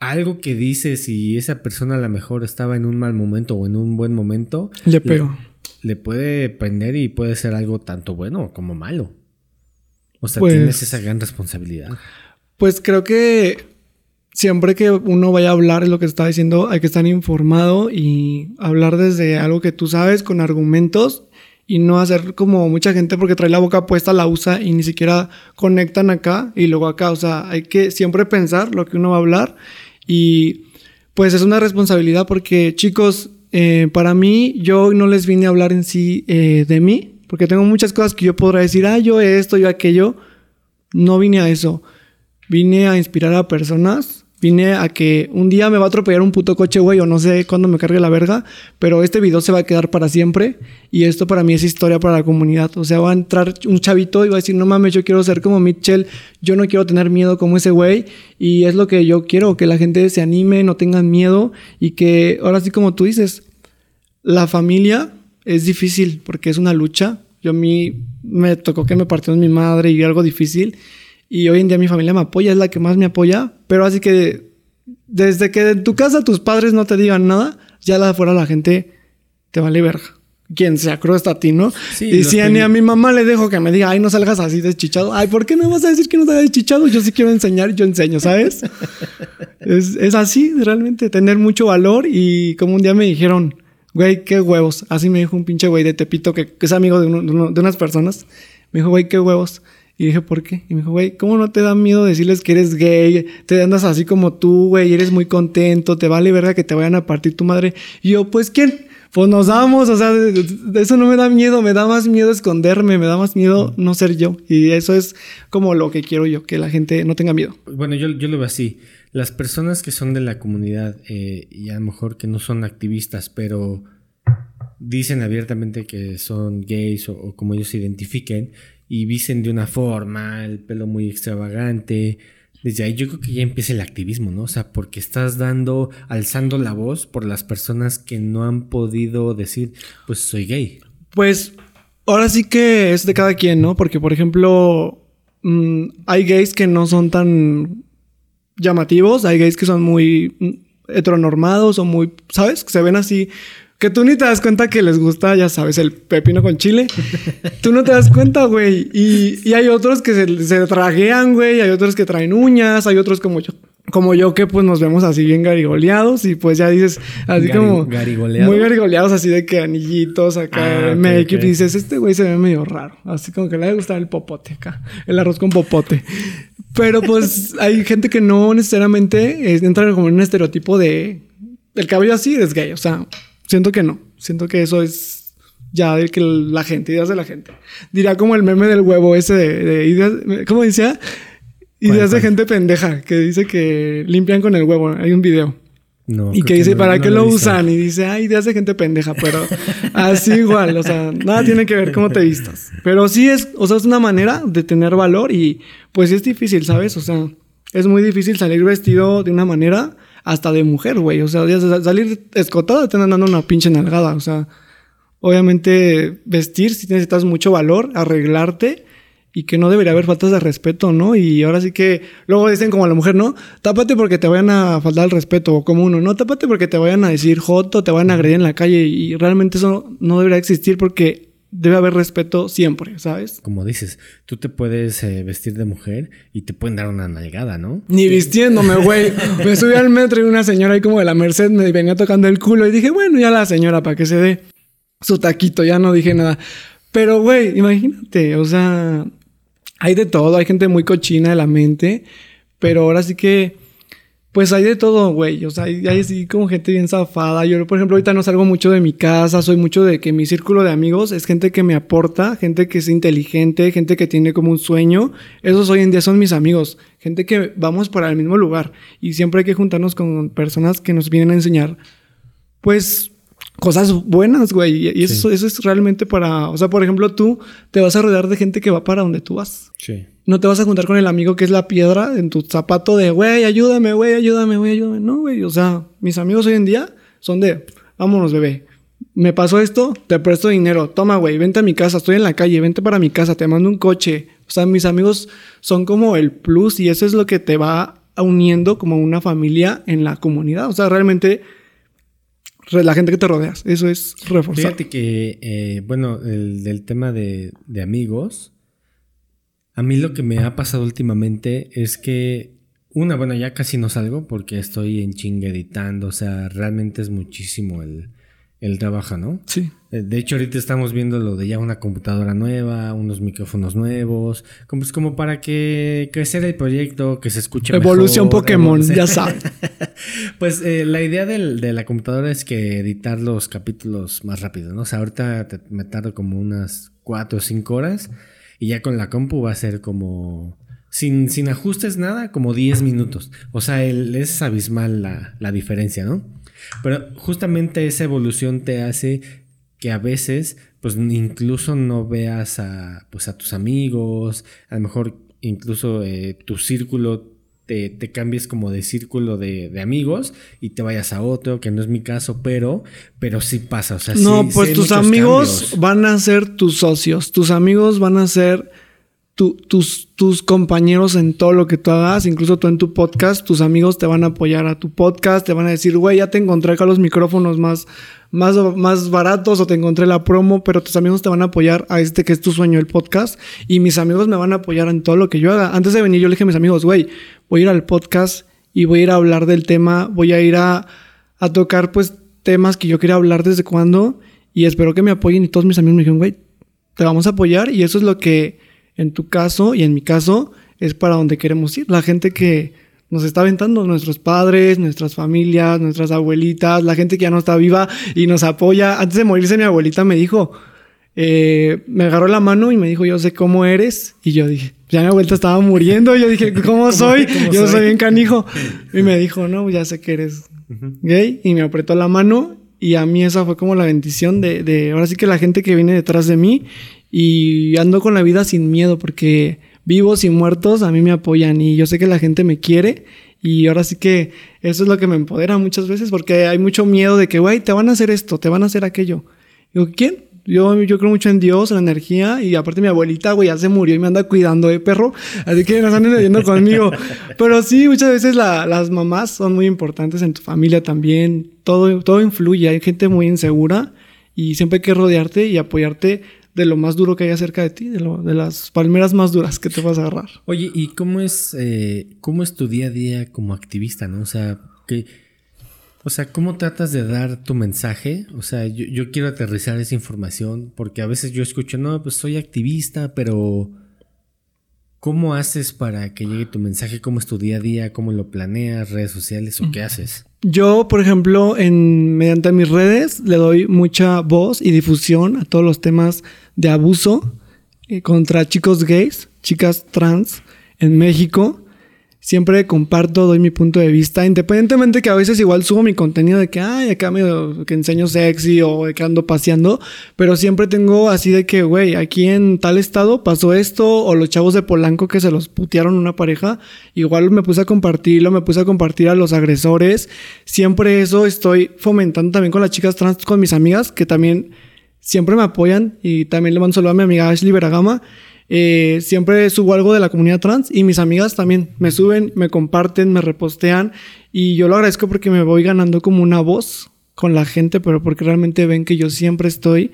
algo que dices y esa persona a lo mejor estaba en un mal momento o en un buen momento, le pego. Le, le puede prender y puede ser algo tanto bueno como malo. O sea, pues, tienes esa gran responsabilidad. Pues creo que siempre que uno vaya a hablar es lo que está diciendo, hay que estar informado y hablar desde algo que tú sabes con argumentos y no hacer como mucha gente porque trae la boca puesta, la usa y ni siquiera conectan acá y luego acá. O sea, hay que siempre pensar lo que uno va a hablar y pues es una responsabilidad porque chicos, eh, para mí yo no les vine a hablar en sí eh, de mí porque tengo muchas cosas que yo podré decir, ah, yo esto, yo aquello. No vine a eso. Vine a inspirar a personas Vine a que un día me va a atropellar un puto coche, güey, o no sé cuándo me cargue la verga, pero este video se va a quedar para siempre y esto para mí es historia para la comunidad. O sea, va a entrar un chavito y va a decir, no mames, yo quiero ser como Mitchell, yo no quiero tener miedo como ese güey y es lo que yo quiero, que la gente se anime, no tengan miedo y que ahora sí como tú dices, la familia es difícil porque es una lucha. Yo a mí me tocó que me partió mi madre y algo difícil. Y hoy en día mi familia me apoya, es la que más me apoya. Pero así que desde que en tu casa tus padres no te digan nada, ya la afuera la gente te vale verga. Quien sea, creo hasta a ti, ¿no? Sí, y si ni a mi mamá le dejo que me diga, ay, no salgas así deschichado. Ay, ¿por qué me vas a decir que no salgas deschichado? Yo sí quiero enseñar, yo enseño, ¿sabes? es, es así, realmente, tener mucho valor. Y como un día me dijeron, güey, qué huevos. Así me dijo un pinche güey de Tepito que, que es amigo de, uno- de uno- de unas personas. Me dijo, güey, qué huevos. Y dije, ¿por qué? Y me dijo, güey, ¿cómo no te da miedo decirles que eres gay? Te andas así como tú, güey, eres muy contento, te vale verga que te vayan a partir tu madre. Y yo, pues, ¿quién? Pues nos damos, o sea, eso no me da miedo, me da más miedo esconderme, me da más miedo no ser yo. Y eso es como lo que quiero yo, que la gente no tenga miedo. Bueno, yo, yo lo veo así. Las personas que son de la comunidad eh, y a lo mejor que no son activistas, pero dicen abiertamente que son gays o, o como ellos se identifiquen y visten de una forma, el pelo muy extravagante. Desde ahí yo creo que ya empieza el activismo, ¿no? O sea, porque estás dando, alzando la voz por las personas que no han podido decir, pues soy gay. Pues ahora sí que es de cada quien, ¿no? Porque, por ejemplo, mm, hay gays que no son tan llamativos, hay gays que son muy mm, heteronormados o muy, ¿sabes? Que se ven así. Que tú ni te das cuenta que les gusta, ya sabes, el pepino con chile. tú no te das cuenta, güey. Y, y hay otros que se, se trajean, güey. Hay otros que traen uñas. Hay otros como yo. Como yo que pues nos vemos así bien garigoleados y pues ya dices así Gari- como garigoleado. muy garigoleados así de que anillitos acá Ah, ok, make-up ok. y dices este güey se ve medio raro así como que le gusta el popote acá el arroz con popote pero pues hay gente que no necesariamente eh, entra como en un estereotipo de el cabello así es gay o sea siento que no siento que eso es ya de que la gente ideas de la gente dirá como el meme del huevo ese de, de ideas cómo decía ideas de gente pendeja que dice que limpian con el huevo hay un video No, y que dice, no- ¿para no qué lo visto. usan? Y dice, ay, ideas de gente pendeja, pero así igual, o sea, nada tiene que ver cómo te vistas. Pero sí es, o sea, es una manera de tener valor y pues es difícil, ¿sabes? O sea, es muy difícil salir vestido de una manera hasta de mujer, güey. O sea, salir escotada te andan dando una pinche nalgada, o sea, obviamente vestir si necesitas mucho valor, arreglarte y que no debería haber faltas de respeto, ¿no? Y ahora sí que luego dicen como a la mujer, ¿no? Tápate porque te vayan a faltar el respeto, o como uno, no, tápate porque te vayan a decir joto, te vayan a agredir en la calle y realmente eso no debería existir porque debe haber respeto siempre, ¿sabes? Como dices, tú te puedes eh, vestir de mujer y te pueden dar una nalgada, ¿no? Ni vistiéndome, güey. Me subí al metro y una señora ahí como de la Merced me venía tocando el culo y dije, bueno, ya la señora para que se dé su taquito, ya no dije nada. Pero, güey, imagínate, o sea, hay de todo, hay gente muy cochina de la mente, pero ahora sí que, pues hay de todo, güey. O sea, hay, hay así como gente bien zafada. Yo, por ejemplo, ahorita no salgo mucho de mi casa, soy mucho de que mi círculo de amigos es gente que me aporta, gente que es inteligente, gente que tiene como un sueño. Esos hoy en día son mis amigos, gente que vamos para el mismo lugar y siempre hay que juntarnos con personas que nos vienen a enseñar, pues, cosas buenas, güey. Y eso, eso es realmente para, o sea, por ejemplo, tú te vas a rodear de gente que va para donde tú vas. Sí. No te vas a juntar con el amigo que es la piedra en tu zapato de, güey, ayúdame, güey, ayúdame, güey, ayúdame. No, güey, o sea, mis amigos hoy en día son de, vámonos, bebé. Me pasó esto, te presto dinero. Toma, güey, vente a mi casa, estoy en la calle, vente para mi casa, te mando un coche. O sea, mis amigos son como el plus y eso es lo que te va uniendo como una familia en la comunidad. O sea, realmente re- la gente que te rodeas, eso es reforzar. Fíjate que, eh, bueno, el del tema de, de amigos, a mí lo que me ha pasado últimamente es que, una, bueno, ya casi no salgo porque estoy en chinga editando, o sea, realmente es muchísimo el, el trabajo, ¿no? Sí. Eh, De hecho, ahorita estamos viendo lo de ya una computadora nueva, unos micrófonos nuevos, como, pues como para que crecer el proyecto, que se escuche Evolución mejor, Pokémon, ya sabes. Pues eh, la idea del- de la computadora es que editar los capítulos más rápido, ¿no? O sea, ahorita te- me tardo como unas 4 o 5 horas y ya con la compu va a ser como... Sin, sin ajustes nada, como 10 minutos. O sea, el- es abismal la, la diferencia, ¿no? Pero justamente esa evolución te hace que a veces, pues incluso no veas a, pues, a tus amigos, a lo mejor incluso eh, tu círculo te, te cambies como de círculo de, de amigos y te vayas a otro, que no es mi caso, pero, pero sí pasa. O sea, No, sí- pues sí tus amigos cambios. van a ser tus socios. Tus amigos van a ser tu- tus, tus compañeros en todo lo que tú hagas. Incluso tú en tu podcast, tus amigos te van a apoyar a tu podcast. Te van a decir, güey, ya te encontré acá los micrófonos más, más, más baratos o te encontré la promo. Pero tus amigos te van a apoyar a este que es tu sueño, el podcast. Y mis amigos me van a apoyar en todo lo que yo haga. Antes de venir, yo le dije a mis amigos, güey, voy a ir al podcast y voy a ir a hablar del tema. Voy a ir a, a tocar, pues, temas que yo quería hablar desde cuando y espero que me apoyen y todos mis amigos me dijeron, güey, te vamos a apoyar y eso es lo que en tu caso y en mi caso es para donde queremos ir. La gente que nos está aventando, nuestros padres, nuestras familias, nuestras abuelitas, la gente que ya no está viva y nos apoya. Antes de morirse mi abuelita me dijo, eh, me agarró la mano y me dijo, yo sé cómo eres. Y yo dije, ya mi abuelita estaba muriendo. Y yo dije, ¿cómo soy? cómo yo soy? soy bien canijo. Y me dijo, no, ya sé que eres gay. Y me apretó la mano. Y a mí esa fue como la bendición de, de, ahora sí que la gente que viene detrás de mí. Y ando con la vida sin miedo porque vivos y muertos a mí me apoyan. Y yo sé que la gente me quiere. Y ahora sí que eso es lo que me empodera muchas veces porque hay mucho miedo de que, güey, te van a hacer esto, te van a hacer aquello. Digo, ¿quién? Yo, yo creo mucho en Dios, en la energía, y aparte mi abuelita, güey, ya se murió y me anda cuidando, ¿eh, perro? Así que no están yendo conmigo. Pero sí, muchas veces la- las mamás son muy importantes en tu familia también. Todo, todo influye, hay gente muy insegura y siempre hay que rodearte y apoyarte de lo más duro que haya cerca de ti, de, lo- de las palmeras más duras que te vas a agarrar. Oye, ¿y cómo es, eh, cómo es tu día a día como activista, no? O sea, que, o sea, ¿cómo tratas de dar tu mensaje? O sea, yo, yo quiero aterrizar esa información porque a veces yo escucho, no, pues soy activista, pero ¿cómo haces para que llegue tu mensaje? ¿Cómo es tu día a día? ¿Cómo lo planeas? ¿Redes sociales o qué haces? Yo, por ejemplo, en, mediante mis redes le doy mucha voz y difusión a todos los temas de abuso eh, contra chicos gays, chicas trans en México. Siempre comparto, doy mi punto de vista, independientemente que a veces igual subo mi contenido de que, ay, acá medio que enseño sexy o que ando paseando, pero siempre tengo así de que, güey, aquí en tal estado pasó esto, o los chavos de Polanco que se los putearon una pareja, igual me puse a compartirlo, me puse a compartir a los agresores, siempre eso estoy fomentando también con las chicas trans, con mis amigas, que también siempre me apoyan y también le mando saludo a mi amiga Ashley Veragama. Eh, siempre subo algo de la comunidad trans y mis amigas también me suben, me comparten, me repostean y yo lo agradezco porque me voy ganando como una voz con la gente, pero porque realmente ven que yo siempre estoy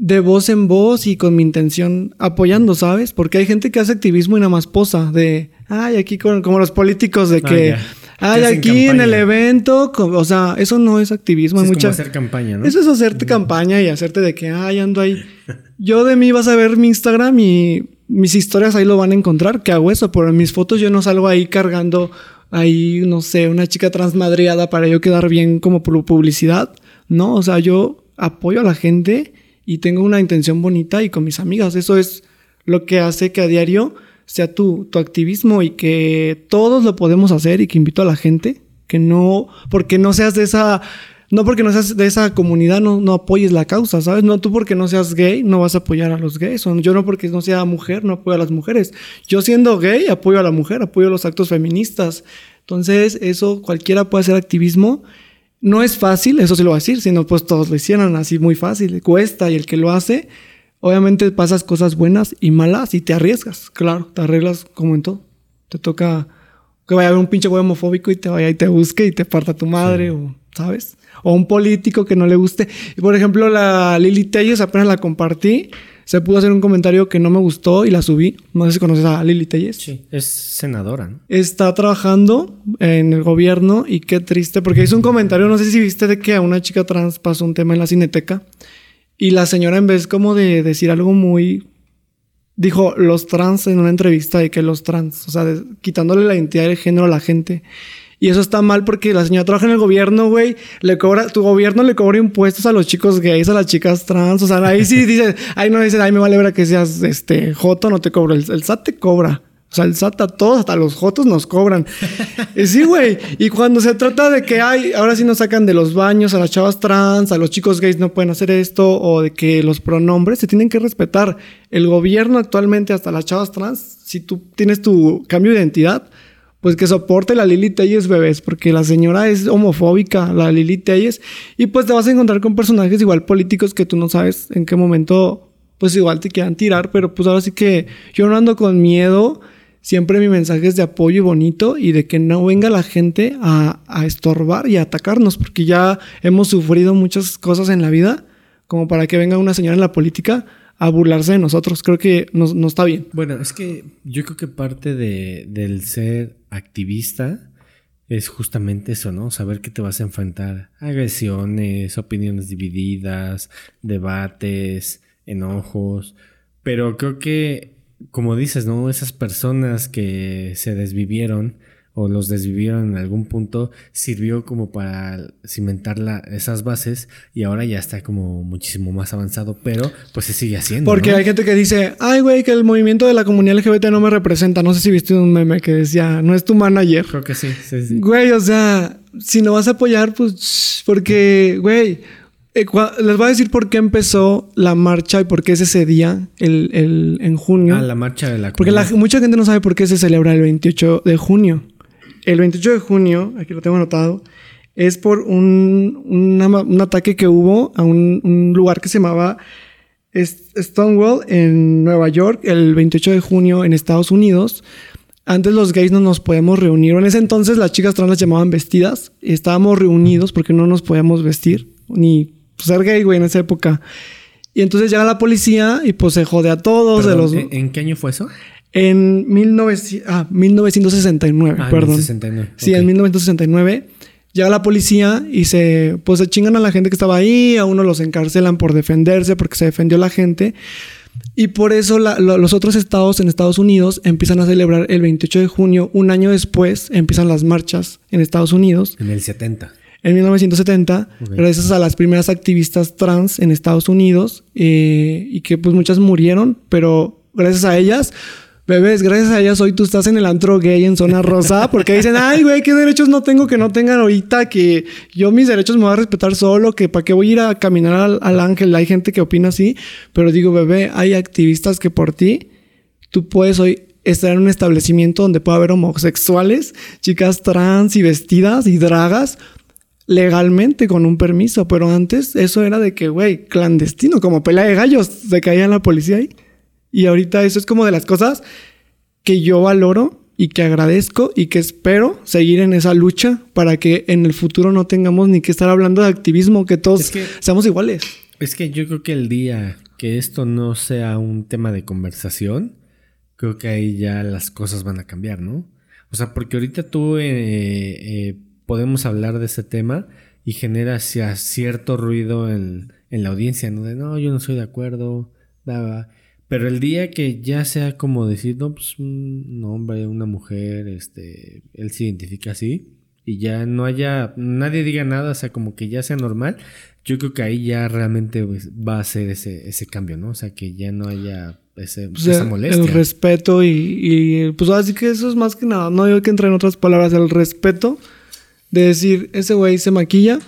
de voz en voz y con mi intención apoyando, ¿sabes? Porque hay gente que hace activismo y nada más posa de, ay, aquí con, como los políticos de Ah, que, ay, aquí en el evento, o sea, eso no es activismo, Es hay como mucha hacer campaña, ¿no? eso es hacerte campaña y hacerte de que, ay, ando ahí. Yo de mí vas a ver mi Instagram y mis historias ahí lo van a encontrar, que hago eso, pero en mis fotos yo no salgo ahí cargando ahí, no sé, una chica transmadreada para yo quedar bien como publicidad. No, o sea, yo apoyo a la gente y tengo una intención bonita y con mis amigas. Eso es lo que hace que a diario sea tu, tu activismo y que todos lo podemos hacer y que invito a la gente que no, porque no seas de esa, no porque no seas de esa comunidad, no, no apoyes la causa, ¿sabes? No tú porque no seas gay, no vas a apoyar a los gays, o yo no porque no sea mujer, no apoyo a las mujeres. Yo siendo gay, apoyo a la mujer, apoyo los actos feministas. Entonces, eso cualquiera puede hacer activismo. No es fácil, eso sí lo voy a decir, sino pues todos lo hicieran así muy fácil, cuesta y el que lo hace, obviamente pasas cosas buenas y malas y te arriesgas, claro, te arreglas como en todo. Te toca que vaya a haber un pinche güey homofóbico y te vaya y te busque y te parta tu madre, o, ¿sabes? O un político que no le guste. Y por ejemplo, la Lili Telles apenas la compartí, se pudo hacer un comentario que no me gustó y la subí. No sé si conoces a Lili Telles. Sí, es senadora, ¿no? Está trabajando en el gobierno y qué triste, porque hizo un comentario, no sé si viste de que a una chica trans pasó un tema en la cineteca y la señora en vez como de decir algo muy... Dijo los trans en una entrevista de que los trans, o sea, de- quitándole la identidad de género a la gente. Y eso está mal porque la señora trabaja en el gobierno, güey. Le cobra, tu gobierno le cobra impuestos a los chicos gays, a las chicas trans. O sea, ahí sí dicen, ahí no dicen, ay, me vale ver que seas este joto, no te cobro. El, el SAT te cobra. O sea, el SAT a todos, hasta los jotos nos cobran. Y sí, güey. Y cuando se trata de que hay, ahora sí nos sacan de los baños a las chavas trans, a los chicos gays no pueden hacer esto, o de que los pronombres se tienen que respetar. El gobierno actualmente, hasta las chavas trans, si tú tienes tu cambio de identidad, pues que soporte la Lili Telles, bebés, porque la señora es homofóbica, la Lili Telles, y pues te vas a encontrar con personajes igual políticos que tú no sabes en qué momento, pues igual te quieran tirar, pero pues ahora sí que yo no ando con miedo, siempre mi mensaje es de apoyo y bonito y de que no venga la gente a, a estorbar y a atacarnos, porque ya hemos sufrido muchas cosas en la vida, como para que venga una señora en la política a burlarse de nosotros. Creo que no, no está bien. Bueno, es que yo creo que parte de, del ser activista es justamente eso, ¿no? Saber que te vas a enfrentar agresiones, opiniones divididas, debates, enojos. Pero creo que, como dices, ¿no? Esas personas que se desvivieron o los desvivieron en algún punto, sirvió como para cimentar la, esas bases y ahora ya está como muchísimo más avanzado, pero pues se sigue haciendo. Porque ¿no? hay gente que dice, ay, güey, que el movimiento de la comunidad LGBT no me representa. No sé si viste un meme que decía, no es tu manager. Creo que sí, sí, sí. Güey, o sea, si no vas a apoyar, pues, porque, güey, eh, les voy a decir por qué empezó la marcha y por qué es ese día, el, el- en junio. Ah, la marcha de la Porque la- comunidad. mucha gente no sabe por qué se celebra el 28 de junio. El 28 de junio, aquí lo tengo anotado, es por un, un ataque que hubo a un, un lugar que se llamaba Stonewall en Nueva York el 28 de junio en Estados Unidos. Antes los gays no nos podíamos reunir. En ese entonces las chicas trans las llamaban vestidas. Y estábamos reunidos porque no nos podíamos vestir. Ni ser gay, güey, en esa época. Y entonces llega la policía y pues se jode a todos. de los... ¿en, en qué año fue eso? En 1900 ah, 1969, Ah, perdón. el 69, Sí, ok. en 1969. Llega la policía y se, pues se chingan a la gente que estaba ahí, a uno los encarcelan por defenderse, porque se defendió la gente. Y por eso la- lo- los otros estados en Estados Unidos empiezan a celebrar el 28 de junio. Un año después empiezan las marchas en Estados Unidos. En el 70. En 1970, Ok. gracias a las primeras activistas trans en Estados Unidos, eh, y que pues muchas murieron, pero gracias a ellas, bebés, gracias a ellas hoy tú estás en el antro gay en zona rosa, porque dicen, ay, güey, ¿qué derechos no tengo que no tengan ahorita? Que yo mis derechos me voy a respetar solo, que para qué voy a ir a caminar al, al ángel. Hay gente que opina así, pero digo, bebé, hay activistas que por ti, tú puedes hoy estar en un establecimiento donde pueda haber homosexuales, chicas trans y vestidas y dragas legalmente con un permiso, pero antes eso era de que, güey, clandestino, como pelea de gallos, se caía la policía ahí. Y ahorita eso es como de las cosas que yo valoro y que agradezco y que espero seguir en esa lucha para que en el futuro no tengamos ni que estar hablando de activismo, que todos Es que- seamos iguales. Es que yo creo que el día que esto no sea un tema de conversación, creo que ahí ya las cosas van a cambiar, ¿no? O sea, porque ahorita tú eh, eh, podemos hablar de ese tema y genera cierto ruido en, en la audiencia, ¿no? De no, yo no estoy de acuerdo, nada. Pero el día que ya sea como decir, no, pues un hombre, una mujer, este, él se identifica así y ya no haya, nadie diga nada, o sea, como que ya sea normal, yo creo que ahí ya realmente pues, va a ser ese, ese cambio, ¿no? O sea, que ya no haya ese, Pues, esa molestia. El respeto y, y, pues así que eso es más que nada, no digo que entre en otras palabras, el respeto de decir, ese güey se maquilla,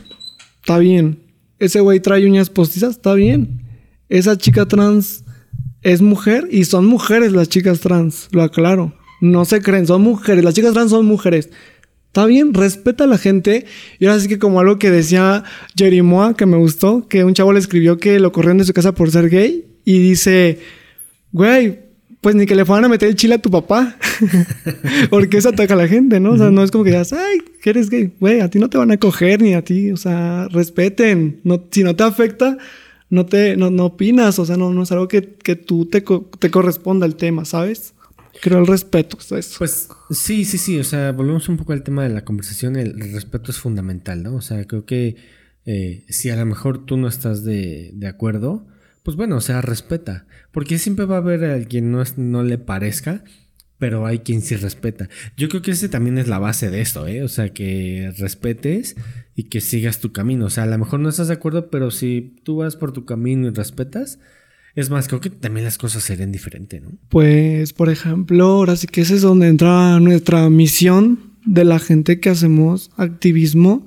está bien. Ese güey trae uñas postizas, está bien. Esa chica trans es mujer y son mujeres las chicas trans, lo aclaro. No se creen, son mujeres, las chicas trans son mujeres. Está bien, respeta a la gente. Y ahora sí que como algo que decía Jerimoa, que me gustó, que un chavo le escribió que lo corrieron de su casa por ser gay. Y dice, güey, pues ni que le fueran a meter el chile a tu papá. Porque eso ataca a la gente, ¿no? O sea, no es como que digas, ay, que eres gay. Güey, a ti no te van a coger ni a ti. O sea, respeten. No, si no te afecta, no te no, no opinas. O sea, no, no es algo que, que tú te, co- te corresponda el tema, ¿sabes? Creo el respeto, es eso. Pues sí, sí, sí. O sea, volvemos un poco al tema de la conversación. El, el respeto es fundamental, ¿no? O sea, creo que eh, si a lo mejor tú no estás de, de acuerdo, pues bueno, o sea, respeta. Porque siempre va a haber a quien no, es- no le parezca, pero hay quien sí respeta. Yo creo que ese también es la base de esto, ¿eh? O sea, que respetes y que sigas tu camino. O sea, a lo mejor no estás de acuerdo, pero si tú vas por tu camino y respetas, es más, creo que también las cosas serían diferentes, ¿no? Pues, por ejemplo, ahora sí que ese es donde entra nuestra misión de la gente que hacemos activismo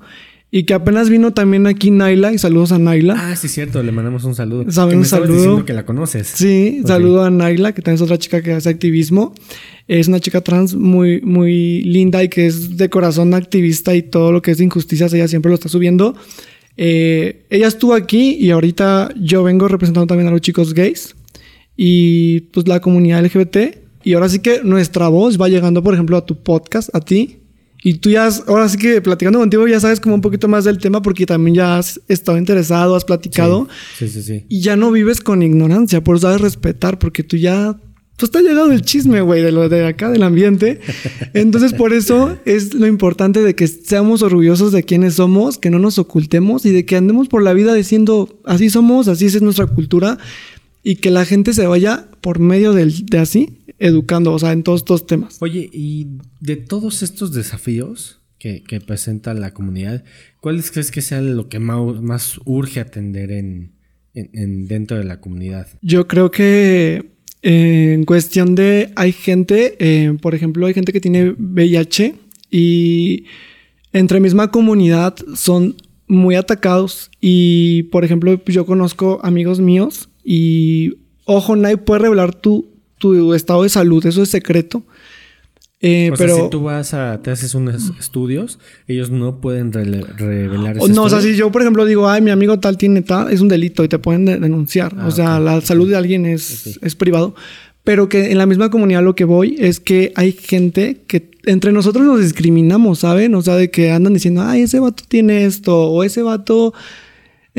Y que apenas vino también aquí Naila, y saludos a Naila. Ah, sí, cierto, le mandamos un saludo. Saben, un saludo. diciendo que la conoces. Sí, saludo a Naila, que también es otra chica que hace activismo. Es una chica trans muy, muy linda y que es de corazón activista y todo lo que es de injusticias, ella siempre lo está subiendo. Eh, ella estuvo aquí y ahorita yo vengo representando también a los chicos gays y pues la comunidad LGBT. Y ahora sí que nuestra voz va llegando, por ejemplo, a tu podcast, a ti. Y tú ya, has- ahora sí que platicando contigo, ya sabes como un poquito más del tema porque también ya has estado interesado, has platicado Sí, sí, sí. y ya no vives con ignorancia, por eso sabes respetar, porque tú ya. Pues ha llegado el chisme, güey, de lo de acá, del ambiente. Entonces, por eso es lo importante de que seamos orgullosos de quienes somos, que no nos ocultemos y de que andemos por la vida diciendo, así somos, así es nuestra cultura, y que la gente se vaya por medio del, de así, educando, o sea, en todos estos temas. Oye, y de todos estos desafíos que, que presenta la comunidad, ¿cuáles crees que sea lo que más, más urge atender en, en- en- dentro de la comunidad? Yo creo que eh, en cuestión de hay gente, eh, por ejemplo, hay gente que tiene VIH y entre misma comunidad son muy atacados y, por ejemplo, yo conozco amigos míos y, ojo, nadie puede revelar tu, tu estado de salud, eso es secreto. Eh, o pero... sea, si tú vas a, te haces unos estudios, ellos no pueden rele- revelar O ese no, o sea, estudio. si yo, por ejemplo, digo, ay, mi amigo tal tiene tal, es un delito y te pueden de- denunciar. Ah, o sea, ok, la salud de alguien es, Ok. es privado. Pero que en la misma comunidad lo que voy es que hay gente que entre nosotros nos discriminamos, ¿saben? O sea, de que andan diciendo, ay, ese vato tiene esto, o ese vato.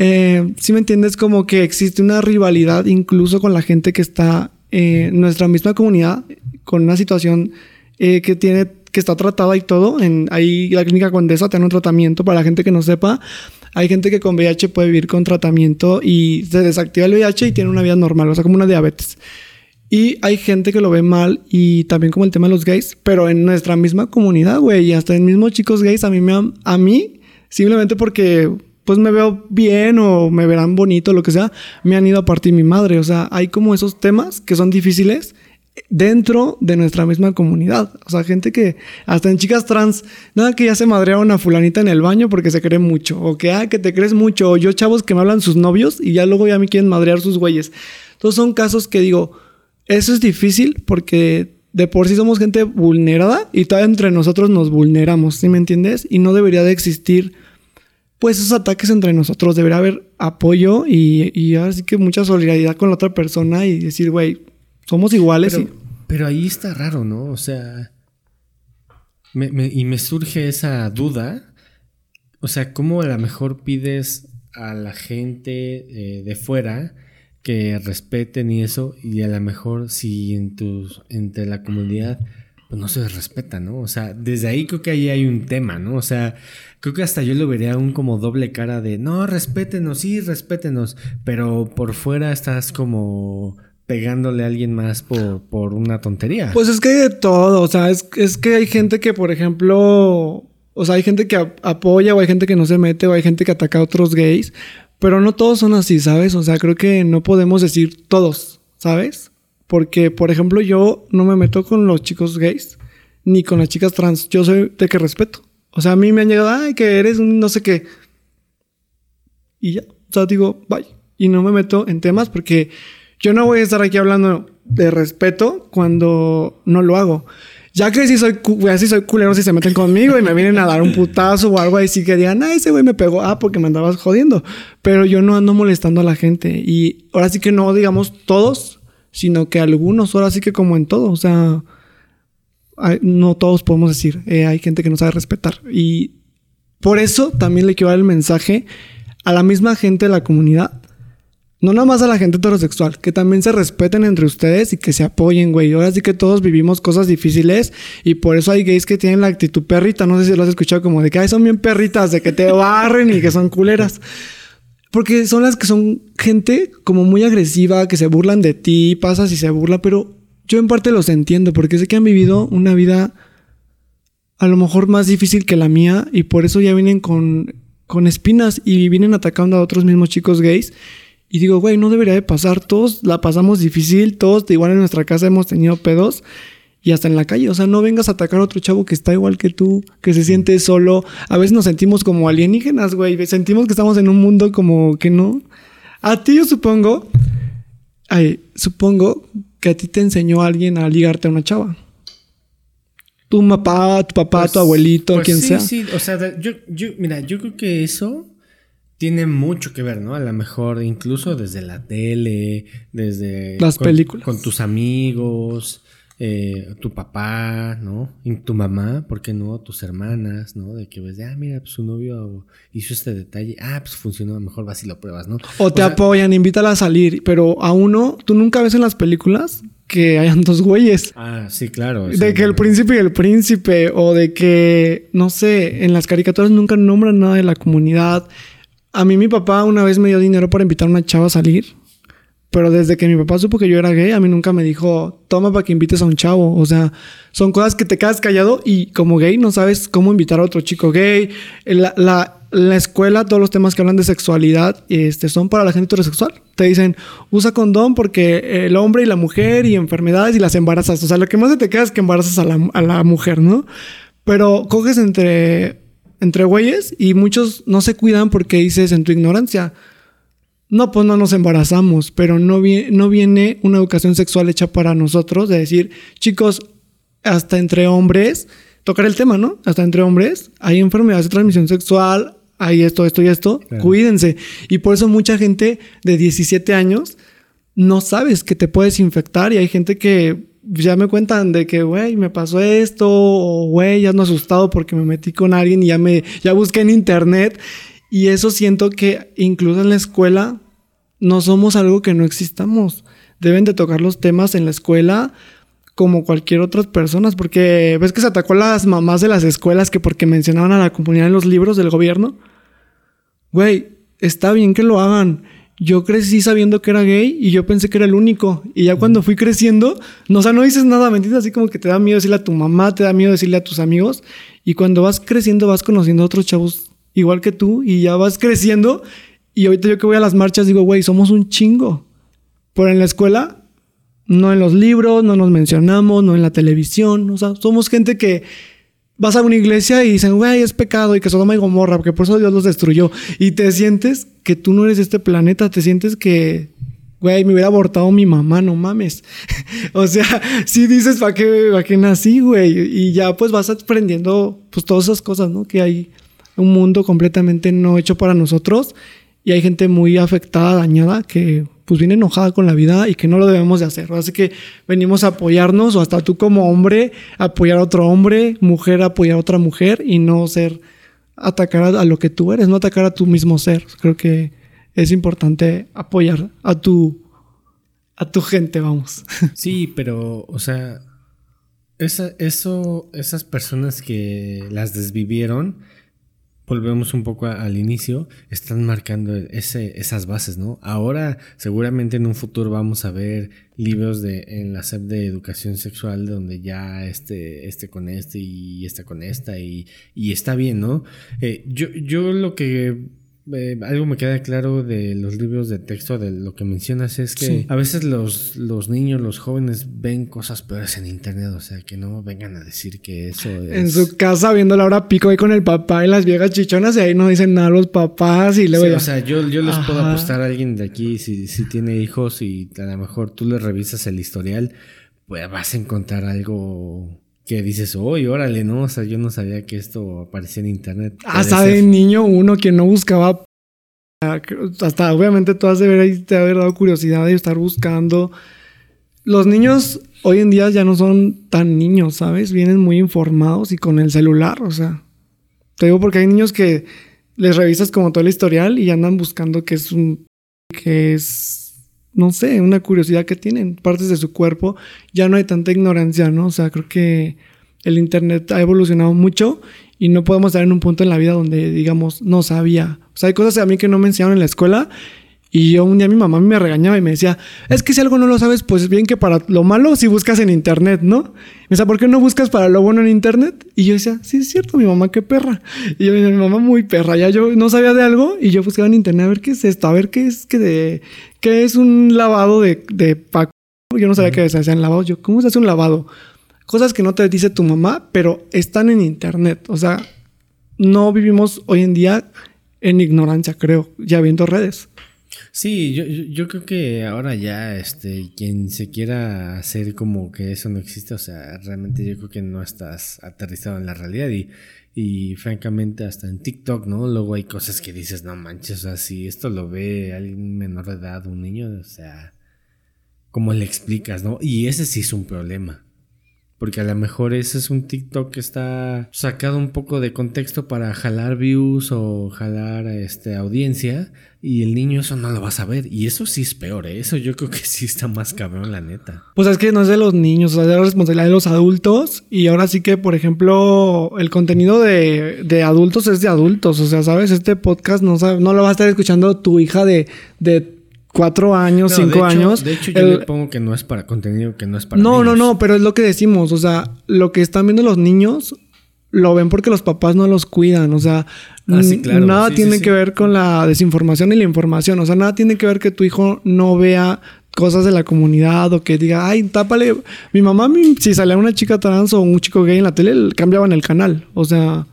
Eh, si me entiendes, como que existe una rivalidad incluso con la gente que está eh, en nuestra misma comunidad, con una situación eh, que tiene, que está tratada y todo. En, ahí la clínica Condesa tiene un tratamiento para la gente que no sepa. Hay gente que con VIH puede vivir con tratamiento y se desactiva el VIH y tiene una vida normal, o sea, como una diabetes. Y hay gente que lo ve mal y también como el tema de los gays, pero en nuestra misma comunidad, güey, y hasta en mismos chicos gays, a mí me a mí, simplemente porque pues me veo bien o me verán bonito, lo que sea, me han ido a partir mi madre. O sea, hay como esos temas que son difíciles dentro de nuestra misma comunidad. O sea, gente que, hasta en chicas trans, nada que ya se madrea una fulanita en el baño porque se cree mucho, o que, ah, que te crees mucho, o yo chavos que me hablan sus novios y ya luego ya me quieren madrear sus güeyes. Entonces son casos que digo, eso es difícil porque de por sí somos gente vulnerada y todavía entre nosotros nos vulneramos, ¿sí me entiendes? Y no debería de existir pues esos ataques entre nosotros, debería haber apoyo y, y ahora sí que mucha solidaridad con la otra persona y decir, güey, somos iguales Pero, y... pero ahí está raro, ¿no? O sea, me- me- y me surge esa duda. O sea, ¿cómo a lo mejor pides a la gente eh, de fuera que respeten y eso? Y a lo mejor si en tus, entre la comunidad pues no se respeta, ¿no? O sea, desde ahí creo que ahí hay un tema, ¿no? O sea, creo que hasta yo lo vería un como doble cara de, no, respétenos, sí, respétenos, pero por fuera estás como pegándole a alguien más por, por una tontería. Pues es que hay de todo, o sea, es, es que hay gente que, por ejemplo, o sea, hay gente que ap- apoya o hay gente que no se mete o hay gente que ataca a otros gays, pero no todos son así, ¿sabes? O sea, creo que no podemos decir todos, ¿sabes? Porque, por ejemplo, yo no me meto con los chicos gays ni con las chicas trans, yo soy de que respeto. O sea, a mí me han llegado, ay, que eres un no sé qué. Y ya, o sea, digo, bye. Y no me meto en temas porque yo no voy a estar aquí hablando de respeto cuando no lo hago. Ya que si soy, si soy culero si se meten conmigo y me vienen a dar un putazo o algo ahí, sí que digan, ah, ese güey me pegó, ah, porque me andabas jodiendo. Pero yo no ando molestando a la gente. Y ahora sí que no digamos todos, sino que algunos, ahora sí que como en todo, o sea, no todos podemos decir, eh, hay gente que no sabe respetar. Y por eso también le quiero dar el mensaje a la misma gente de la comunidad. No nada más a la gente heterosexual, que también se respeten entre ustedes y que se apoyen, güey. Ahora sí que todos vivimos cosas difíciles y por eso hay gays que tienen la actitud perrita. No sé si lo has escuchado como de que "Ay, son bien perritas, de que te barren y que son culeras. Porque son las que son gente como muy agresiva, que se burlan de ti, pasas y se burla, pero yo en parte los entiendo porque sé que han vivido una vida a lo mejor más difícil que la mía y por eso ya vienen con, con espinas y vienen atacando a otros mismos chicos gays. Y digo, güey, no debería de pasar. Todos la pasamos difícil, todos igual en nuestra casa hemos tenido pedos. Y hasta en la calle. O sea, no vengas a atacar a otro chavo que está igual que tú, que se siente solo. A veces nos sentimos como alienígenas, güey. Sentimos que estamos en un mundo como que no. A ti yo supongo, ay, supongo que a ti te enseñó alguien a ligarte a una chava. Tu papá, tu papá, Pues- tu abuelito, pues quien sí, sea. Sí, o sea, yo, yo, mira, yo creo que eso tiene mucho que ver, ¿no? A lo mejor incluso desde la tele, desde... Las con- películas. Con tus amigos, eh, tu papá, ¿no? Y tu mamá, ¿por qué no? Tus hermanas, ¿no? De que ves, de, ah, mira, pues su novio hizo este detalle. Ah, pues funcionó, mejor vas y lo pruebas, ¿no? O te sea, apoyan, invítala a salir. Pero a uno, tú nunca ves en las películas que hayan dos güeyes. Ah, sí, claro. De que el príncipe y el príncipe, o de que, no sé, en las caricaturas nunca nombran nada de la comunidad. A mí mi papá una vez me dio dinero para invitar a una chava a salir, pero desde que mi papá supo que yo era gay, a mí nunca me dijo, toma para que invites a un chavo. O sea, son cosas que te quedas callado y como gay no sabes cómo invitar a otro chico gay. La, la, la escuela, todos los temas que hablan de sexualidad este, son para la gente heterosexual. Te dicen, usa condón porque el hombre y la mujer y enfermedades y las embarazas. O sea, lo que más te queda es que embarazas a la, a la mujer, ¿no? Pero coges entre, entre güeyes y muchos no se cuidan porque dices en tu ignorancia, no, pues no nos embarazamos, pero no, vi- no viene una educación sexual hecha para nosotros de decir, chicos, hasta entre hombres, tocar el tema, ¿no? Hasta entre hombres hay enfermedades de transmisión sexual, hay esto, esto y esto, Claro. cuídense. Y por eso mucha gente de 17 años no sabes que te puedes infectar y hay gente que ya me cuentan de que, güey, me pasó esto, o güey, ya no asustado porque me metí con alguien y ya me, ya busqué en internet. Y eso siento que incluso en la escuela no somos algo que no existamos. Deben de tocar los temas en la escuela como cualquier otras personas, porque ves que se atacó a las mamás de las escuelas que porque mencionaban a la comunidad en los libros del gobierno. Güey, está bien que lo hagan. Yo crecí sabiendo que era gay y yo pensé que era el único. Y ya cuando fui creciendo, no, o sea, no dices nada, ¿me? Así como que te da miedo decirle a tu mamá, te da miedo decirle a tus amigos. Y cuando vas creciendo, vas conociendo a otros chavos igual que tú y ya vas creciendo. Y ahorita yo que voy a las marchas digo, güey, somos un chingo. Pero en la escuela, no en los libros, no nos mencionamos, no en la televisión. O sea, somos gente que vas a una iglesia y dicen, güey, es pecado y que Sodoma y Gomorra, porque por eso Dios los destruyó. Y te sientes que tú no eres este planeta, te sientes que, güey, me hubiera abortado mi mamá, no mames. o sea, sí dices, ¿para qué, pa' qué nací, güey? Y ya pues vas aprendiendo, pues todas esas cosas, ¿no? Que hay un mundo completamente no hecho para nosotros y hay gente muy afectada, dañada, que pues viene enojada con la vida y que no lo debemos de hacer. Así que venimos a apoyarnos o hasta tú como hombre apoyar a otro hombre, mujer apoyar a otra mujer y no ser atacar a, a lo que tú eres, no atacar a tu mismo ser. Creo que es importante apoyar a tu a tu gente, vamos. Sí, pero, o sea, esa, eso, esas personas que las desvivieron, volvemos un poco al inicio, están marcando esas bases, ¿no? Ahora, seguramente en un futuro vamos a ver libros de, en la SEP de educación sexual donde ya este, este con este y este con esta y, y está bien, ¿no? Eh, yo, yo lo que eh, algo me queda claro de los libros de texto, de lo que mencionas, es que Sí. a veces los, los niños, los jóvenes ven cosas peores en internet, o sea, que no vengan a decir que eso es... En su casa viendo la hora pico ahí con el papá y las viejas chichonas y ahí no dicen nada los papás y luego Sí, ya. o sea, yo, yo les puedo apostar a alguien de aquí, si, si tiene hijos y a lo mejor tú le revisas el historial, pues vas a encontrar algo que dices, oye, órale, ¿no? O sea, yo no sabía que esto aparecía en internet. Hasta Puede de niño uno que no buscaba. Hasta obviamente tú has de haber, de haber dado curiosidad de estar buscando. Los niños hoy en día ya no son tan niños, ¿sabes? Vienen muy informados y con el celular, o sea. Te digo porque hay niños que les revisas como todo el historial y andan buscando que es un. que es. No sé, una curiosidad que tienen, partes de su cuerpo. Ya no hay tanta ignorancia, ¿no? O sea, creo que el internet ha evolucionado mucho y no podemos estar en un punto en la vida donde digamos no sabía. O sea, hay cosas a mí que no me enseñaron en la escuela y yo un día mi mamá me regañaba y me decía, es que si algo no lo sabes, pues bien que para lo malo si buscas en internet, ¿no? Me decía, ¿por qué no buscas para lo bueno en internet? Y yo decía, sí, es cierto, mi mamá qué perra. Y yo, mi mamá muy perra, ya yo no sabía de algo y yo buscaba en internet a ver qué es esto, a ver qué es que de, qué es un lavado de, de Paco. Yo no sabía que se hacían lavados. Yo, ¿cómo se hace un lavado? cosas que no te dice tu mamá, pero están en internet. O sea, no vivimos hoy en día en ignorancia, creo, ya viendo redes. Sí, yo, yo, yo creo que ahora ya, este, quien se quiera hacer como que eso no existe, o sea, realmente yo creo que no estás aterrizado en la realidad y, y francamente hasta en TikTok, ¿no? Luego hay cosas que dices, no manches, o sea, si esto lo ve alguien menor de edad, un niño, o sea, ¿cómo le explicas, no? Y ese sí es un problema. Porque a lo mejor ese es un TikTok que está sacado un poco de contexto para jalar views o jalar este, audiencia. Y el niño eso no lo va a saber. Y eso sí es peor, ¿eh? Eso yo creo que sí está más cabrón, la neta. Pues es que no es de los niños, o sea, es de la responsabilidad de los adultos. Y ahora sí que, por ejemplo, el contenido de, de adultos es de adultos. O sea, ¿sabes? Este podcast no, sabe- no lo va a estar escuchando tu hija de, de cuatro años, No, cinco de hecho- años. De hecho, yo El- le pongo que no es para contenido, que no es para. no, no, no, pero es lo que decimos. O sea, lo que están viendo los niños lo ven porque los papás no los cuidan. O sea, Ah, sí, n- claro. nada Sí, tiene sí, que ver con la desinformación y la información. O sea, nada tiene que ver que tu hijo no vea cosas de la comunidad o que diga, ay, tápale. Mi mamá, si salía una chica trans o un chico gay en la tele, le cambiaban el canal. O sea,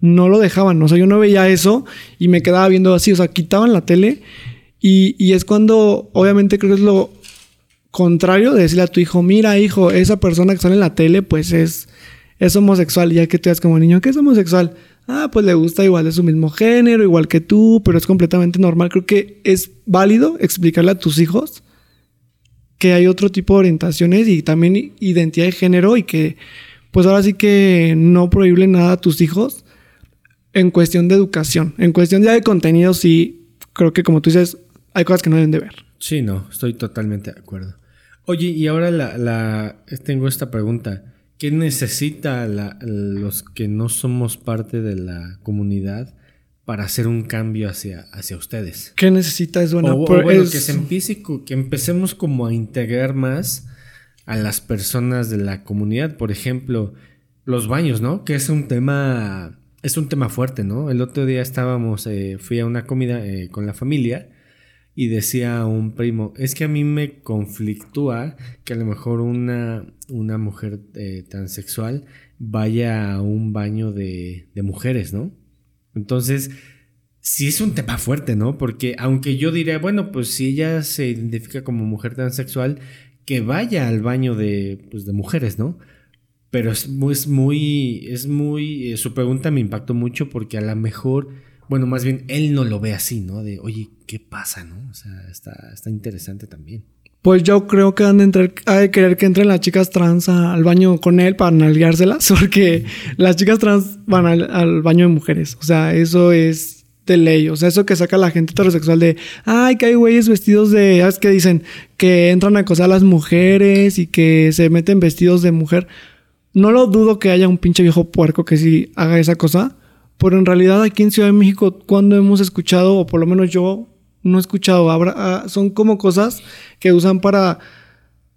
no lo dejaban. O sea, yo no veía eso y me quedaba viendo así. O sea, quitaban la tele y, y es cuando, obviamente, creo que es lo contrario de decirle a tu hijo, mira, hijo, esa persona que sale en la tele, pues es, es homosexual. Ya que tú eres como niño, ¿qué es homosexual? Ah, pues le gusta igual de su mismo género, igual que tú, pero es completamente normal. Creo que es válido explicarle a tus hijos que hay otro tipo de orientaciones y también identidad de género y que, pues ahora sí que no prohíbe nada a tus hijos en cuestión de educación. En cuestión ya de contenido, sí, creo que como tú dices, hay cosas que no deben de ver. Sí, no, estoy totalmente de acuerdo. Oye, y ahora la, la- tengo esta pregunta. ¿Qué necesita la- los que no somos parte de la comunidad para hacer un cambio hacia, hacia ustedes? ¿Qué necesita? Es buena. o, o bueno, es- que se empiece, que empecemos como a integrar más a las personas de la comunidad. Por ejemplo, los baños, ¿no? Que es un tema, es un tema fuerte, ¿no? El otro día estábamos, eh, fui a una comida eh, con la familia y decía un primo, es que a mí me conflictúa que a lo mejor una, una mujer eh, transexual vaya a un baño de, de mujeres, ¿no? Entonces, sí es un tema fuerte, ¿no? Porque aunque yo diría, bueno, pues si ella se identifica como mujer transexual, que vaya al baño de, pues, de mujeres, ¿no? Pero es muy, es muy, es muy, eh, su pregunta me impactó mucho porque a lo mejor, bueno, más bien él no lo ve así, ¿no? De, oye, ¿qué pasa, no? O sea, está, está interesante también. Pues yo creo que han de, entrar, ha de querer que entren las chicas trans al baño con él para nalguárselas, porque las chicas trans van al, baño de mujeres. O sea, eso es de ley. O sea, eso que saca la gente heterosexual de, ay, que hay güeyes vestidos de, ¿sabes qué dicen? Que entran a acosar a las mujeres y que se meten vestidos de mujer. No lo dudo que haya un pinche viejo puerco que sí haga esa cosa, pero en realidad aquí en Ciudad de México, cuando hemos escuchado, o por lo menos yo no he escuchado, habrá, ah, son como cosas que usan para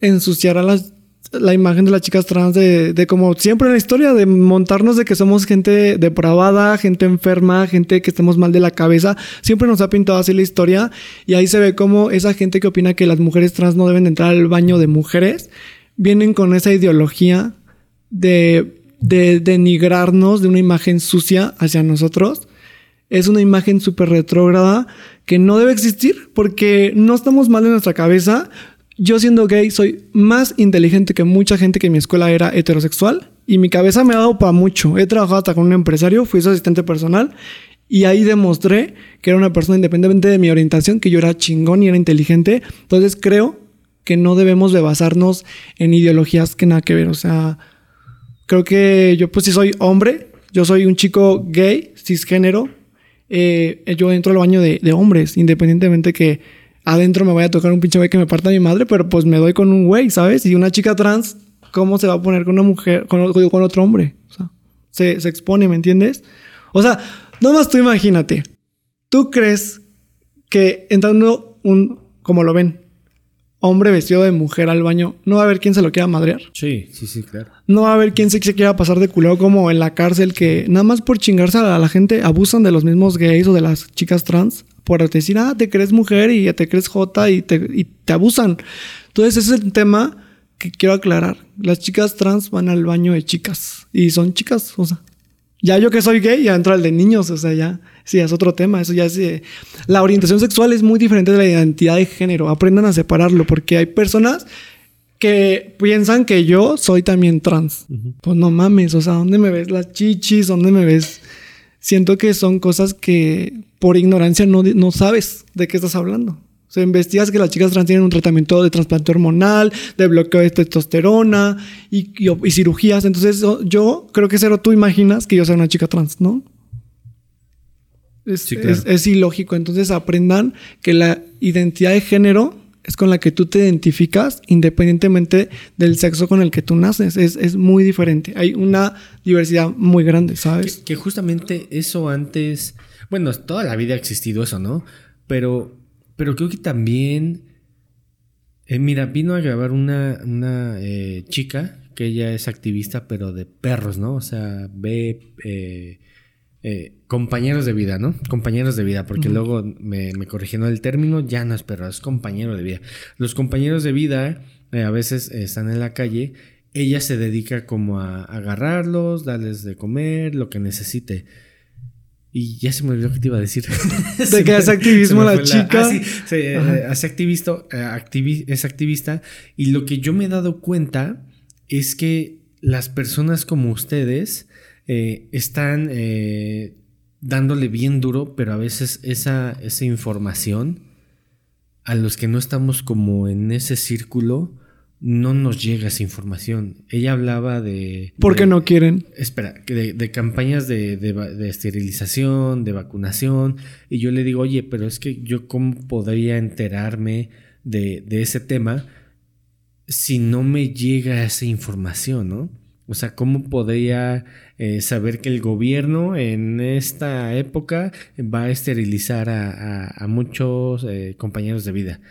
ensuciar a las, la imagen de las chicas trans, de, de como siempre en la historia, de montarnos de que somos gente depravada, gente enferma, gente que estamos mal de la cabeza. Siempre nos ha pintado así la historia y ahí se ve como esa gente que opina que las mujeres trans no deben entrar al baño de mujeres, vienen con esa ideología de, de denigrarnos de una imagen sucia hacia nosotros. Es una imagen súper retrógrada que no debe existir porque no estamos mal en nuestra cabeza. Yo siendo gay soy más inteligente que mucha gente que en mi escuela era heterosexual y mi cabeza me ha dado para mucho. He trabajado hasta con un empresario, fui su asistente personal y ahí demostré que era una persona independientemente de mi orientación, que yo era chingón y era inteligente. Entonces creo que no debemos de basarnos en ideologías que nada que ver. O sea, creo que yo pues sí soy hombre, yo soy un chico gay, cisgénero. Eh, yo entro al baño de, hombres, independientemente que adentro me vaya a tocar un pinche güey que me parta mi madre, pero pues me doy con un güey, ¿sabes? Y una chica trans, ¿cómo se va a poner con una mujer, con, con otro hombre? O sea, se, se expone, ¿me entiendes? O sea, nomás tú imagínate, ¿tú crees que entrando un, como lo ven, hombre vestido de mujer al baño, no va a haber quien se lo quiera madrear? Sí, sí, sí, claro. No va a haber quien se, se quiera pasar de culero como en la cárcel que nada más por chingarse a la gente abusan de los mismos gays o de las chicas trans por decir, ah, te crees mujer y te crees jota y te, y te abusan. Entonces ese es el tema que quiero aclarar. Las chicas trans van al baño de chicas y son chicas, o sea. Ya yo que soy gay, ya entro al de niños, o sea, ya, sí, es otro tema, eso ya es... eh, la orientación sexual es muy diferente de la identidad de género, aprendan a separarlo, porque hay personas que piensan que yo soy también trans. Pues no mames, o sea, ¿dónde me ves las chichis? ¿Dónde me ves? Siento que son cosas que por ignorancia no, no sabes de qué estás hablando. O sea, investigas que las chicas trans tienen un tratamiento de trasplante hormonal, de bloqueo de testosterona y, y- y cirugías. Entonces, yo creo que cero tú imaginas que yo sea una chica trans, ¿no? Es, Sí, claro. es- es ilógico. Entonces, aprendan que la identidad de género es con la que tú te identificas independientemente del sexo con el que tú naces. Es, es muy diferente. Hay una diversidad muy grande, ¿sabes? Que, que justamente eso antes, bueno, toda la vida ha existido eso, ¿no? Pero, pero creo que también, eh, mira, vino a grabar una, una eh, chica que ella es activista, pero de perros, ¿no? O sea, ve eh, eh, compañeros de vida, ¿no? Compañeros de vida, porque luego me, me corrigieron el término, ya no es perro, es compañero de vida. Los compañeros de vida eh, a veces eh, están en la calle, ella se dedica como a agarrarlos, darles de comer, lo que necesite. Y ya se me olvidó que te iba a decir. De que hace activismo la chica. Ah, sí, se, eh, hace activista, activi- es activista. Y lo que yo me he dado cuenta es que las personas como ustedes eh, están eh, dándole bien duro, pero a veces esa, esa información a los que no estamos como en ese círculo no nos llega esa información. Ella hablaba de... Porque de- no quieren. Espera, de, de campañas de, de esterilización, de vacunación, y yo le digo, oye, pero es que yo cómo podría enterarme de, de ese tema si no me llega esa información, ¿no? O sea, ¿cómo podría eh, saber que el gobierno en esta época va a esterilizar a, a- muchos eh, compañeros de vida?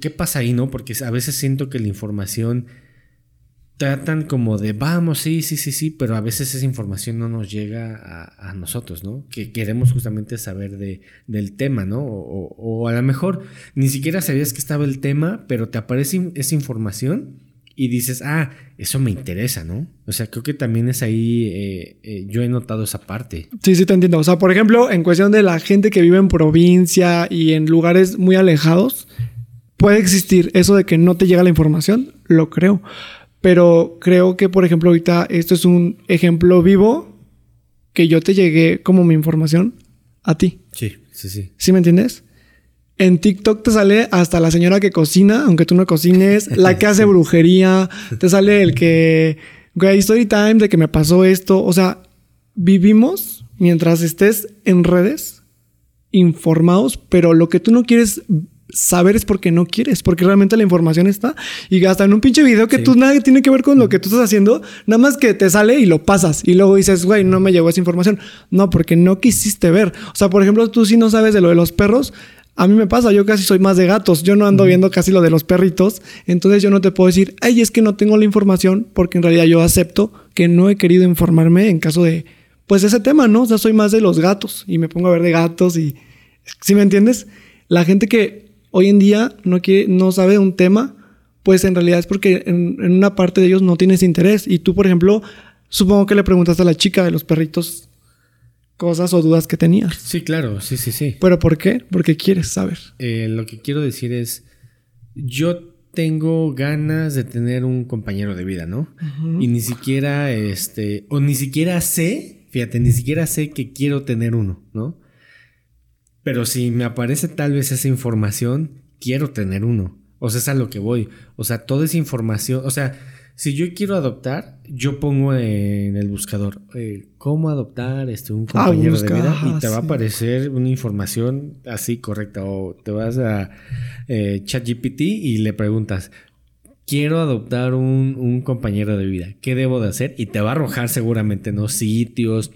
¿Qué pasa ahí, no? Porque a veces siento que la información tratan como de vamos, sí, sí, sí, sí, pero a veces esa información no nos llega a, a nosotros, ¿no? Que queremos justamente saber de, del tema, ¿no? O, o- a lo mejor ni siquiera sabías que estaba el tema, pero te aparece esa información y dices, ah, eso me interesa, ¿no? O sea, creo que también es ahí, eh, eh, yo he notado esa parte. Sí, sí, te entiendo. O sea, por ejemplo, en cuestión de la gente que vive en provincia y en lugares muy alejados, puede existir eso de que no te llega la información, lo creo. Pero creo que, por ejemplo, ahorita esto es un ejemplo vivo que yo te llegué como mi información a ti. Sí, sí, sí. ¿Sí me entiendes? En TikTok te sale hasta la señora que cocina, aunque tú no cocines, la que hace brujería, te sale el que, güey, story time de que me pasó esto. O sea, vivimos mientras estés en redes informados, pero lo que tú no quieres saber es porque no quieres, porque realmente la información está y hasta en un pinche video que Sí. tú nada tiene que ver con lo que tú estás haciendo, nada más que te sale y lo pasas y luego dices, güey, no me llegó esa información. No, porque no quisiste ver. O sea, por ejemplo, tú si no sabes de lo de los perros, a mí me pasa, yo casi soy más de gatos, yo no ando viendo casi lo de los perritos, entonces yo no te puedo decir, ay, es que no tengo la información, porque en realidad yo acepto que no he querido informarme en caso de, pues ese tema, ¿no? O sea, soy más de los gatos y me pongo a ver de gatos y, ¿sí me entiendes? La gente que hoy en día no quiere, no sabe de un tema, pues en realidad es porque en, en una parte de ellos no tienes interés. Y tú, por ejemplo, supongo que le preguntaste a la chica de los perritos cosas o dudas que tenías. Sí, claro, sí, sí, sí. ¿Pero por qué? Porque quieres saber. Eh, lo que quiero decir es, yo tengo ganas de tener un compañero de vida, ¿no? Y ni siquiera, este, o ni siquiera sé, fíjate, ni siquiera sé que quiero tener uno, ¿no? Pero si me aparece tal vez esa información, quiero tener uno. O sea, es a lo que voy. O sea, toda esa información, o sea, si yo quiero adoptar, yo pongo en el buscador eh, cómo adoptar este, un Ah, compañero busca, de vida y te va a aparecer una información así correcta. O te vas a eh, ChatGPT y le preguntas, quiero adoptar un, un compañero de vida, ¿qué debo de hacer? Y te va a arrojar seguramente, ¿no? Sitios.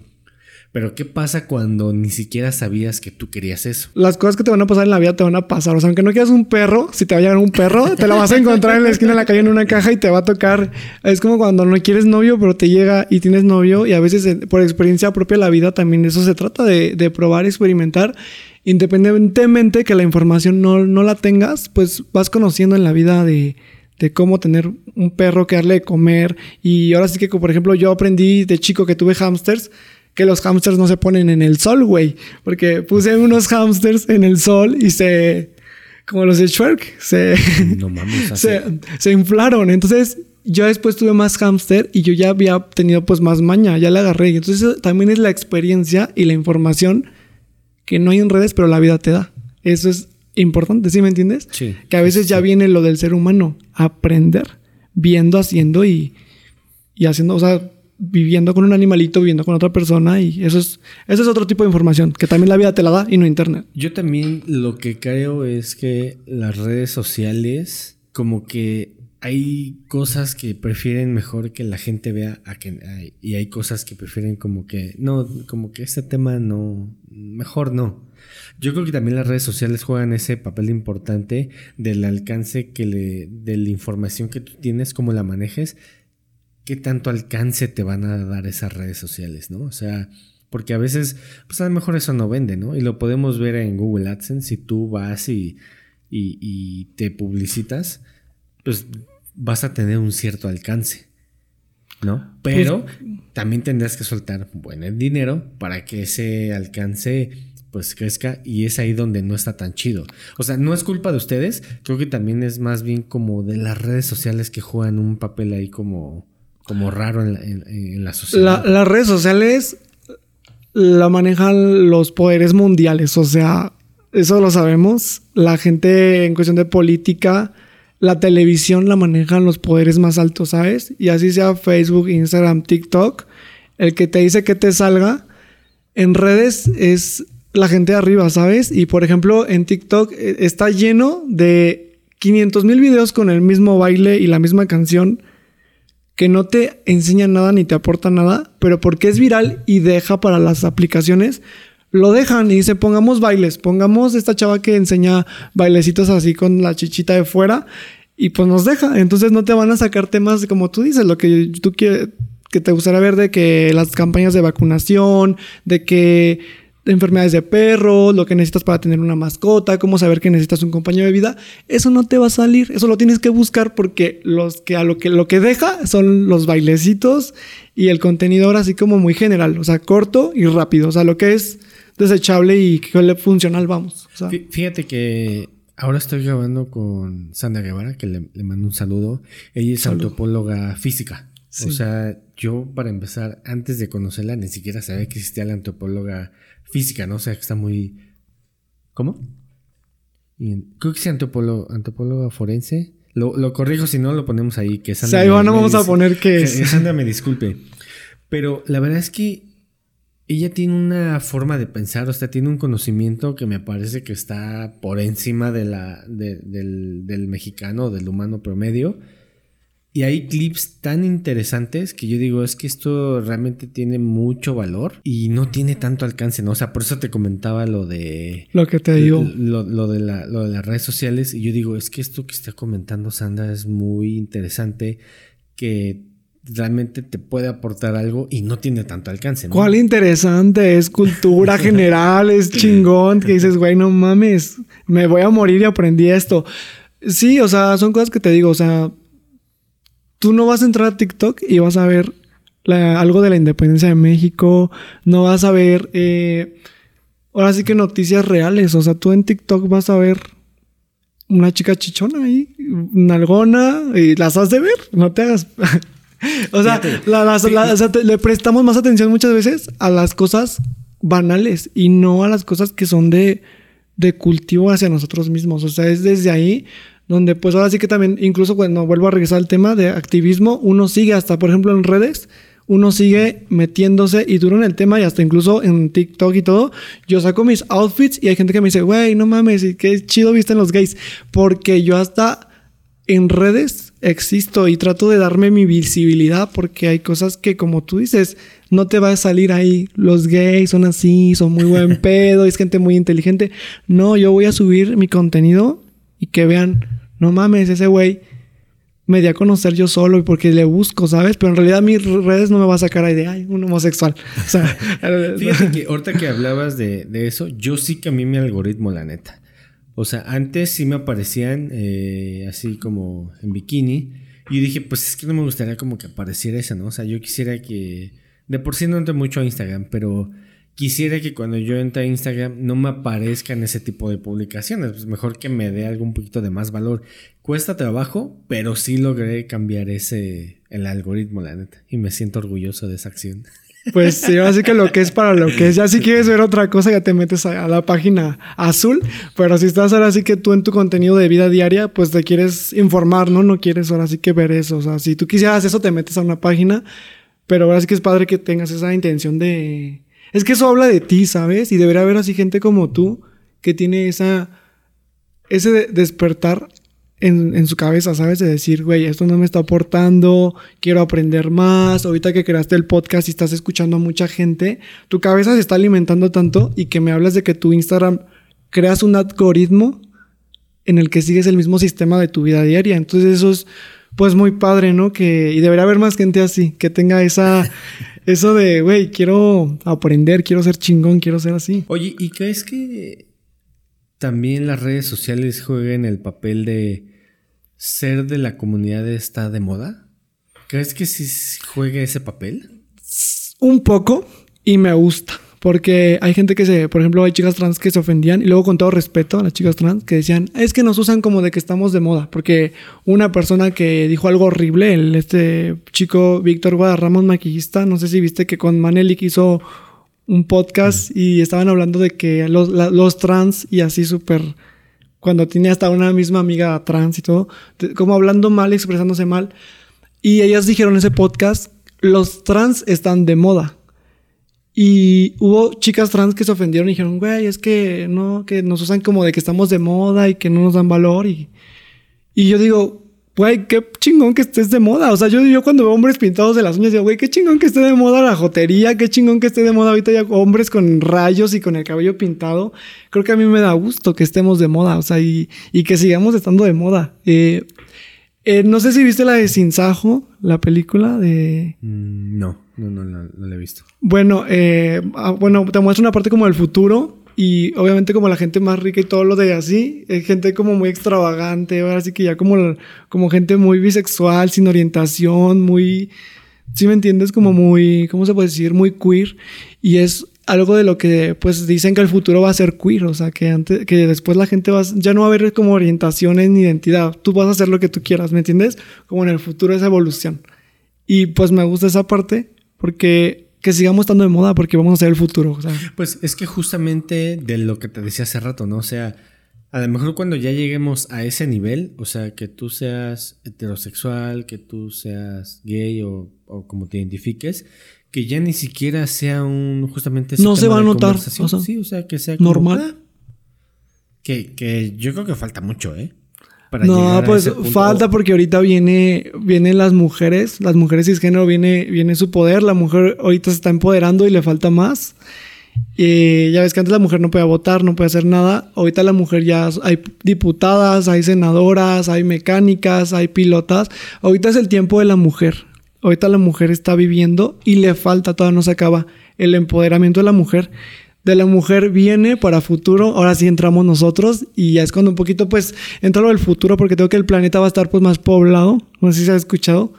Pero ¿qué pasa cuando ni siquiera sabías que tú querías eso? Las cosas que te van a pasar en la vida te van a pasar. O sea, aunque no quieras un perro, si te va a llegar un perro, te lo vas a encontrar en la esquina de la calle en una caja y te va a tocar. Es como cuando no quieres novio, pero te llega y tienes novio. Y a veces, eh, por experiencia propia de la vida, también eso se trata de, probar, experimentar. Independientemente que la información no, no la tengas, pues vas conociendo en la vida de, de cómo tener un perro que darle de comer. Y ahora sí que, por ejemplo, yo aprendí de chico que tuve hamsters, que los hamsters no se ponen en el sol, güey. Porque puse unos hamsters en el sol y se... Como los de Shrek, se... No mames, se, se inflaron. Entonces, yo después tuve más hámster y yo ya había tenido pues más maña, ya le agarré. Entonces, también es la experiencia y la información que no hay en redes, pero la vida te da. Eso es importante, ¿sí me entiendes? Sí. Que a veces ya viene lo del ser humano, aprender, viendo, haciendo y, y haciendo, o sea, viviendo con un animalito, viviendo con otra persona y eso es, eso es otro tipo de información que también la vida te la da y no internet. Yo también lo que creo es que las redes sociales, como que hay cosas que prefieren mejor que la gente vea a que, ay, y hay cosas que prefieren como que, no, como que este tema no, mejor no. Yo creo que también las redes sociales juegan ese papel importante del alcance que le, de la información que tú tienes, cómo la manejes, qué tanto alcance te van a dar esas redes sociales, ¿no? O sea, porque a veces, pues a lo mejor eso no vende, ¿no? Y lo podemos ver en Google AdSense, si tú vas y, y, y te publicitas, pues vas a tener un cierto alcance, ¿no? Pero también tendrás que soltar buen dinero para que ese alcance pues crezca y es ahí donde no está tan chido. O sea, no es culpa de ustedes, creo que también es más bien como de las redes sociales que juegan un papel ahí como, como raro en la, en- en La- sociedad. las redes sociales la manejan los poderes mundiales, o sea, eso lo sabemos. La gente en cuestión de política, la televisión la manejan los poderes más altos, ¿sabes? Y así sea Facebook, Instagram, TikTok, el que te dice que te salga en redes es la gente de arriba, ¿sabes? Y por ejemplo, en TikTok eh, está lleno de 500 mil videos con el mismo baile y la misma canción que no te enseña nada ni te aporta nada, pero porque es viral y deja para las aplicaciones, lo dejan y dice, pongamos bailes, pongamos esta chava que enseña bailecitos así con la chichita de fuera y pues nos deja. Entonces no te van a sacar temas como tú dices, lo que tú quieres, que te gustaría ver de que las campañas de vacunación, de que de enfermedades de perro, lo que necesitas para tener una mascota, cómo saber que necesitas un compañero de vida, eso no te va a salir, eso lo tienes que buscar porque los que a lo que lo que deja son los bailecitos y el contenido ahora así como muy general, o sea, corto y rápido, o sea, lo que es desechable y que le funcional, vamos. O sea, Fí- Fíjate que ahora estoy grabando con Sandra Guevara, que le, le mando un saludo. Ella es antropóloga física. Sí. O sea, yo para empezar, antes de conocerla, ni siquiera sabía que existía la antropóloga física, ¿no? O sea, que está muy... ¿Cómo? Creo que es antropólogo, antropóloga forense. Lo, lo corrijo, si no lo ponemos ahí. Que o Sandra sea, Iván, no vamos a poner que que es. Sandra me disculpe. Pero la verdad es que ella tiene una forma de pensar, o sea, tiene un conocimiento que me parece que está por encima de la, de- del, del mexicano, del humano promedio. Y hay clips tan interesantes que yo digo, es que esto realmente tiene mucho valor y no tiene tanto alcance, ¿no? O sea, por eso te comentaba lo de... Lo que te digo. Lo, lo de la- lo de las redes sociales. Y yo digo, es que esto que está comentando Sandra es muy interesante, que realmente te puede aportar algo y no tiene tanto alcance. ¿no? ¿Cuál interesante? Es cultura general, es chingón. Que dices, güey, no mames, me voy a morir y aprendí esto. Sí, o sea, son cosas que te digo, o sea, tú no vas a entrar a TikTok y vas a ver la- algo de la independencia de México, no vas a ver, eh, ahora sí que noticias reales, o sea, tú en TikTok vas a ver una chica chichona ahí, nalgona, y las has de ver, no te hagas. o sea, Fíjate, la- las- la- o sea, te- le prestamos más atención muchas veces a las cosas banales y no a las cosas que son de, de cultivo hacia nosotros mismos. O sea, es desde ahí donde pues ahora sí que también, incluso cuando vuelvo a regresar al tema de activismo, uno sigue hasta, por ejemplo, en redes, uno sigue metiéndose y duro en el tema y hasta incluso en TikTok y todo, yo saco mis outfits y hay gente que me dice, güey, no mames, y qué chido visten los gays, porque yo hasta en redes existo y trato de darme mi visibilidad porque hay cosas que como tú dices, no te va a salir ahí, los gays son así, son muy buen pedo, es gente muy inteligente. No, yo voy a subir mi contenido y que vean, no mames, ese güey me di a conocer yo solo y porque le busco, ¿sabes? Pero en realidad mis redes no me va a sacar ahí de, ay, un homosexual. O sea, Fíjate que ahorita que hablabas de, de eso, yo sí cambié mi algoritmo, la neta. O sea, antes sí me aparecían eh, así como en bikini. Y dije, pues es que no me gustaría como que apareciera eso, ¿no? O sea, yo quisiera que... De por sí no entro mucho a Instagram, pero quisiera que cuando yo entre a Instagram no me aparezcan ese tipo de publicaciones. Pues mejor que me dé algún poquito de más valor. Cuesta trabajo, pero sí logré cambiar ese, el algoritmo, la neta. Y me siento orgulloso de esa acción. Pues sí, así que lo que es para lo que es. Ya si quieres ver otra cosa, ya te metes a, la página azul. Pero si estás ahora sí que tú en tu contenido de vida diaria, pues te quieres informar, ¿no? No quieres ahora sí que ver eso. O sea, si tú quisieras eso, te metes a una página. Pero ahora sí que es padre que tengas esa intención de es que eso habla de ti, ¿sabes? Y debería haber así gente como tú que tiene esa, ese despertar en, su cabeza, ¿sabes? De decir, güey, esto no me está aportando, quiero aprender más. Ahorita que creaste el podcast y estás escuchando a mucha gente, tu cabeza se está alimentando tanto y que me hablas de que tu Instagram creas un algoritmo en el que sigues el mismo sistema de tu vida diaria. Entonces eso es pues muy padre, ¿no? Que, y debería haber más gente así, que tenga esa, eso de, güey, quiero aprender, quiero ser chingón, quiero ser así. Oye, ¿y crees que también las redes sociales jueguen el papel de ser de la comunidad está de moda? ¿Crees que sí juegue ese papel? Un poco y me gusta. Porque hay gente que se, por ejemplo, hay chicas trans que se ofendían y luego con todo respeto a las chicas trans que decían, es que nos usan como de que estamos de moda. Porque una persona que dijo algo horrible, el, este chico Víctor Guadarramos, maquillista, no sé si viste que con Manelik hizo un podcast y estaban hablando de que los, los trans y así súper, cuando tenía hasta una misma amiga trans y todo, como hablando mal, expresándose mal. Y ellas dijeron en ese podcast, los trans están de moda. Y hubo chicas trans que se ofendieron y dijeron, güey, es que no, que nos usan como de que estamos de moda y que no nos dan valor. Y, y yo digo, güey, qué chingón que estés de moda. O sea, yo, yo cuando veo hombres pintados de las uñas, digo, güey, qué chingón que esté de moda la jotería, qué chingón que esté de moda ahorita ya hombres con rayos y con el cabello pintado. Creo que a mí me da gusto que estemos de moda, o sea, y, y que sigamos estando de moda. Eh, eh, no sé si viste la de Sinsajo, la película de... Mm, no. No, no, no, no la he visto. Bueno, eh, ah, bueno, te muestra una parte como del futuro y obviamente como la gente más rica y todo lo de así, es gente como muy extravagante, ahora sí que ya como, como gente muy bisexual, sin orientación, muy, si me entiendes, como muy, ¿cómo se puede decir? Muy queer y es algo de lo que pues dicen que el futuro va a ser queer, o sea, que antes que después la gente va ya no va a haber como orientaciones ni identidad, tú vas a hacer lo que tú quieras, ¿me entiendes? Como en el futuro esa evolución. Y pues me gusta esa parte porque que sigamos estando de moda porque vamos a ser el futuro. Pues es que justamente de lo que te decía hace rato, ¿no? O sea, a lo mejor cuando ya lleguemos a ese nivel, o sea, que tú seas heterosexual, que tú seas gay o, como te identifiques, que ya ni siquiera sea un justamente no se va a notar sí o sea que sea normal que, que yo creo que falta mucho eh no, pues falta porque ahorita viene, vienen las mujeres, las mujeres cisgénero viene, viene su poder, la mujer ahorita se está empoderando y le falta más. Y ya ves que antes la mujer no podía votar, no podía hacer nada. Ahorita la mujer ya hay diputadas, hay senadoras, hay mecánicas, hay pilotas. Ahorita es el tiempo de la mujer. Ahorita la mujer está viviendo y le falta, todavía no se acaba el empoderamiento de la mujer. De la mujer viene para futuro, ahora sí entramos nosotros y ya es cuando un poquito pues entra lo del futuro porque tengo que el planeta va a estar pues más poblado, no sé si se ha escuchado,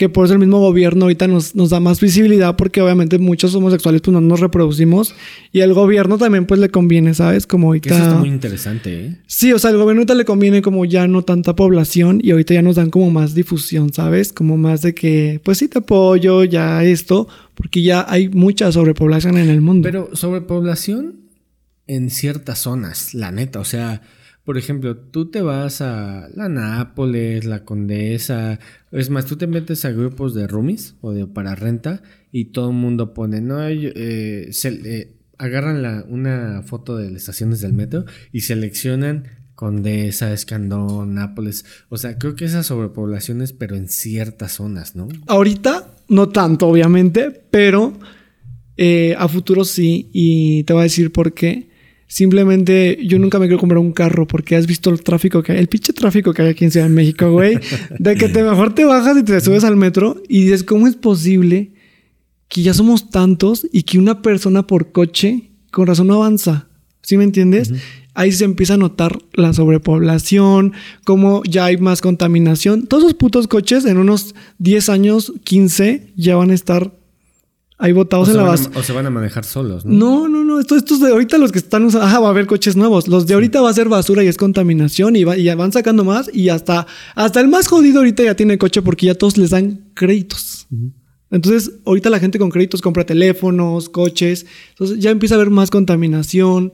que por eso el mismo gobierno ahorita nos, nos da más visibilidad porque obviamente muchos homosexuales pues no nos reproducimos y al gobierno también pues le conviene, ¿sabes? Como ahorita... Eso está muy interesante, ¿eh? Sí, o sea, al gobierno ahorita le conviene como ya no tanta población y ahorita ya nos dan como más difusión, ¿sabes? Como más de que pues sí te apoyo, ya esto, porque ya hay mucha sobrepoblación en el mundo. Pero sobrepoblación en ciertas zonas, la neta, o sea... Por ejemplo, tú te vas a la Nápoles, la Condesa, es más, tú te metes a grupos de roomies o de para renta y todo el mundo pone, no, eh, eh, agarran la, una foto de las estaciones del metro y seleccionan Condesa, Escandón, Nápoles. O sea, creo que esas sobrepoblaciones, pero en ciertas zonas, ¿no? Ahorita, no tanto, obviamente, pero eh, a futuro sí. Y te voy a decir por qué. Simplemente yo nunca me quiero comprar un carro porque has visto el tráfico que hay, el pinche tráfico que hay aquí en Ciudad de México, güey. De que te mejor te bajas y te subes al metro y dices, ¿cómo es posible que ya somos tantos y que una persona por coche con razón no avanza? ¿Sí me entiendes? ahí se empieza a notar la sobrepoblación, cómo ya hay más contaminación. Todos esos putos coches en unos 10 años, 15, ya van a estar ahí botados en la van a- base. o se van a manejar solos, ¿no? No, no, no. Esto- Estos de ahorita los que están usando. Ajá, va a haber coches nuevos. Los de ahorita va a ser basura y es contaminación y, va- y ya van sacando más. Y hasta, hasta el más jodido ahorita ya tiene coche porque ya todos les dan créditos. Entonces, ahorita la gente con créditos compra teléfonos, coches. Entonces, ya empieza a haber más contaminación,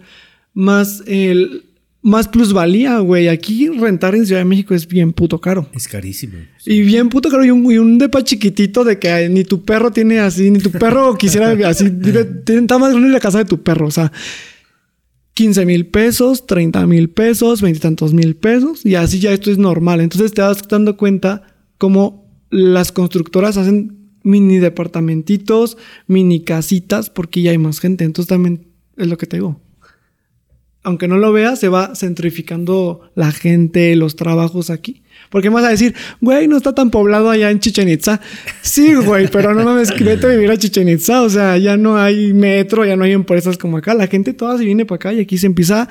más, el, más plusvalía, güey. Aquí rentar en Ciudad de México es bien puto caro. Es carísimo. Y bien puto caro. Y un, y un depa chiquitito de que ni tu perro tiene así, ni tu perro quisiera así. Está más grande la casa de tu perro. O sea, 15 mil pesos, 30 mil pesos, veintitantos mil pesos. Y así ya esto es normal. Entonces te das dando cuenta cómo las constructoras hacen mini departamentitos, mini casitas, porque ya hay más gente. Entonces también es lo que te digo aunque no lo veas, se va centrificando la gente, los trabajos aquí. Porque vas a decir, güey, no está tan poblado allá en Chichen Itza. Sí, güey, pero no mames, vete a vivir a Chichen Itza. O sea, ya no hay metro, ya no hay empresas como acá. La gente toda se viene para acá y aquí se empieza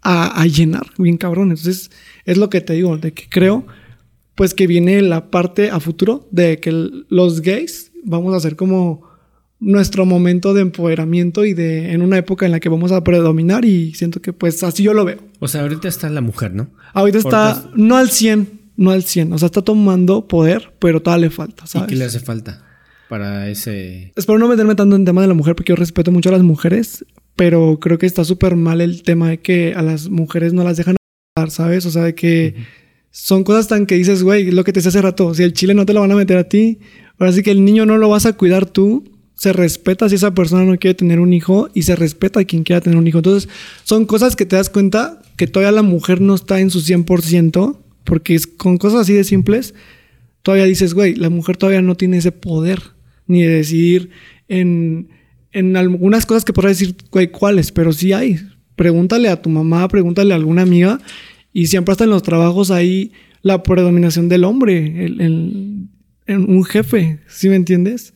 a, a llenar, bien cabrón. Entonces, es lo que te digo, de que creo, pues que viene la parte a futuro de que los gays vamos a ser como nuestro momento de empoderamiento y de en una época en la que vamos a predominar y siento que pues así yo lo veo. O sea, ahorita está la mujer, ¿no? Ahorita está no al 100, no al 100, o sea, está tomando poder, pero todavía le falta, ¿Y ¿sabes? qué le hace falta para ese... Espero no meterme tanto en tema de la mujer porque yo respeto mucho a las mujeres, pero creo que está súper mal el tema de que a las mujeres no las dejan hablar, ¿sabes? O sea, de que son cosas tan que dices, güey, lo que te decía hace rato, si el chile no te lo van a meter a ti, ahora sí que el niño no lo vas a cuidar tú, se respeta si esa persona no quiere tener un hijo y se respeta a quien quiera tener un hijo. Entonces, son cosas que te das cuenta que todavía la mujer no está en su 100%, porque con cosas así de simples, todavía dices, güey, la mujer todavía no tiene ese poder ni de decidir en, en algunas cosas que podrás decir, güey, cuáles, pero sí hay. Pregúntale a tu mamá, pregúntale a alguna amiga y siempre hasta en los trabajos hay la predominación del hombre, el, el- en un jefe, ¿sí me entiendes?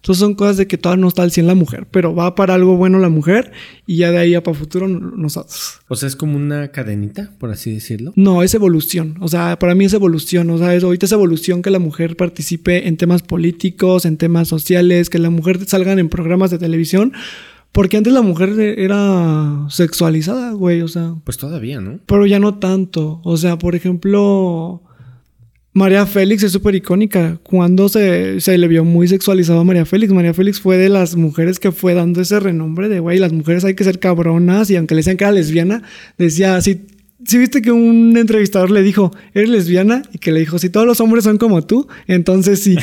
Entonces son cosas de que todavía no está al 100 la mujer, pero va para algo bueno la mujer y ya de ahí a para futuro nosotros. O sea, es como una cadenita, por así decirlo. No, es evolución. O sea, para mí es evolución. O sea, es, ahorita es evolución que la mujer participe en temas políticos, en temas sociales, que la mujer salgan en programas de televisión. Porque antes la mujer era sexualizada, güey. O sea, Pues todavía, ¿no? pero ya no tanto. O sea, por ejemplo, María Félix es súper icónica. Cuando se, se le vio muy sexualizado a María Félix. María Félix fue de las mujeres que fue dando ese renombre de, güey, las mujeres hay que ser cabronas. Y aunque le decían que era lesbiana, decía, si, si viste que un entrevistador le dijo, ¿eres lesbiana? Y que le dijo, si todos los hombres son como tú, entonces sí.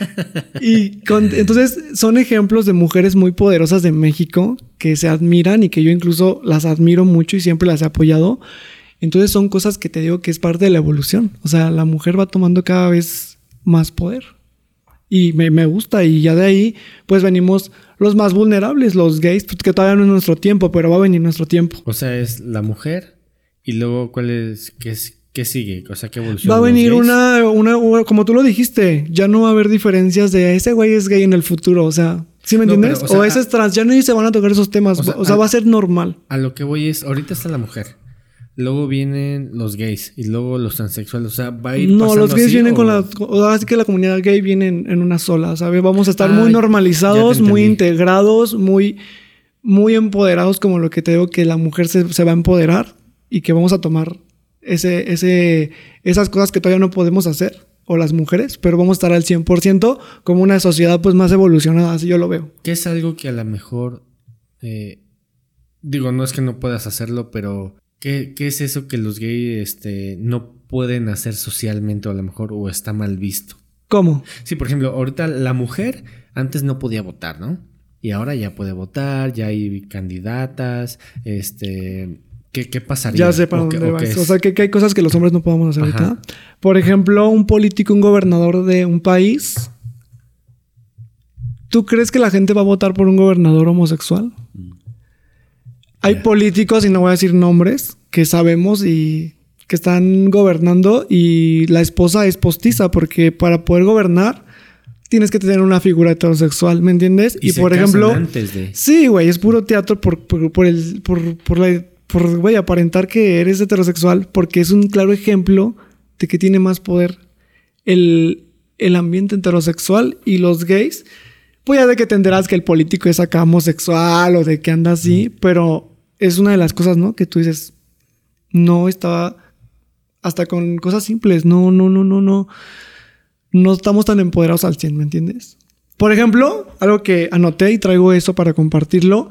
y con- entonces son ejemplos de mujeres muy poderosas de México que se admiran y que yo incluso las admiro mucho y siempre las he apoyado. Entonces son cosas que te digo que es parte de la evolución. O sea, la mujer va tomando cada vez más poder. Y me, me gusta. Y ya de ahí, pues venimos los más vulnerables, los gays, pues, que todavía no es nuestro tiempo, pero va a venir nuestro tiempo. O sea, es la mujer y luego cuál es, qué, es, qué sigue, o sea, qué evolución. Va a venir una, una, como tú lo dijiste, ya no va a haber diferencias de ese güey es gay en el futuro. O sea, ¿sí me No, entiendes? pero, o ese es trans, ya no se van a tocar esos temas. o O sea, va a ser normal. A lo que voy es, ahorita está la mujer, luego vienen los gays y luego los transexuales, o sea, va a ir No, los gays así, vienen o- con la. o- Así que la comunidad gay viene en, en una sola, ¿sabes? Vamos a estar Ah, muy normalizados, muy integrados, muy, muy empoderados, como lo que te digo, que la mujer se, se va a empoderar y que vamos a tomar ese, ese, esas cosas que todavía no podemos hacer, o las mujeres, pero vamos a estar al 100% como una sociedad pues más evolucionada, así yo lo veo. Que es algo que a lo mejor, eh, digo, no es que no puedas hacerlo, pero ¿qué, qué es eso que los gays este, no pueden hacer socialmente o a lo mejor o está mal visto? ¿Cómo? Sí, por ejemplo, ahorita la mujer antes no podía votar, ¿no? Y ahora ya puede votar, ya hay candidatas, este... ¿Qué, qué pasaría? Ya sé para ¿O dónde o qué vas. es? O sea, que, que hay cosas que los hombres no podemos hacer Ajá. ahorita. Por ejemplo, un político, un gobernador de un país. ¿Tú crees que la gente va a votar por un gobernador homosexual? Hay políticos, y no voy a decir nombres, que sabemos y que están gobernando y la esposa es postiza porque para poder gobernar tienes que tener una figura heterosexual, ¿me entiendes? Y, se por casan ejemplo, antes de... Sí, güey, es puro teatro por, por, por el, por, por, la- por, güey, aparentar que eres heterosexual, porque es un claro ejemplo de que tiene más poder el, el ambiente heterosexual y los gays. Pues ya de que entenderás que el político es acá homosexual o de que anda así, pero es una de las cosas, ¿no? Que tú dices, no estaba hasta con cosas simples, no, no, no, no, no, no estamos tan empoderados al 100, ¿me entiendes? Por ejemplo, algo que anoté y traigo eso para compartirlo,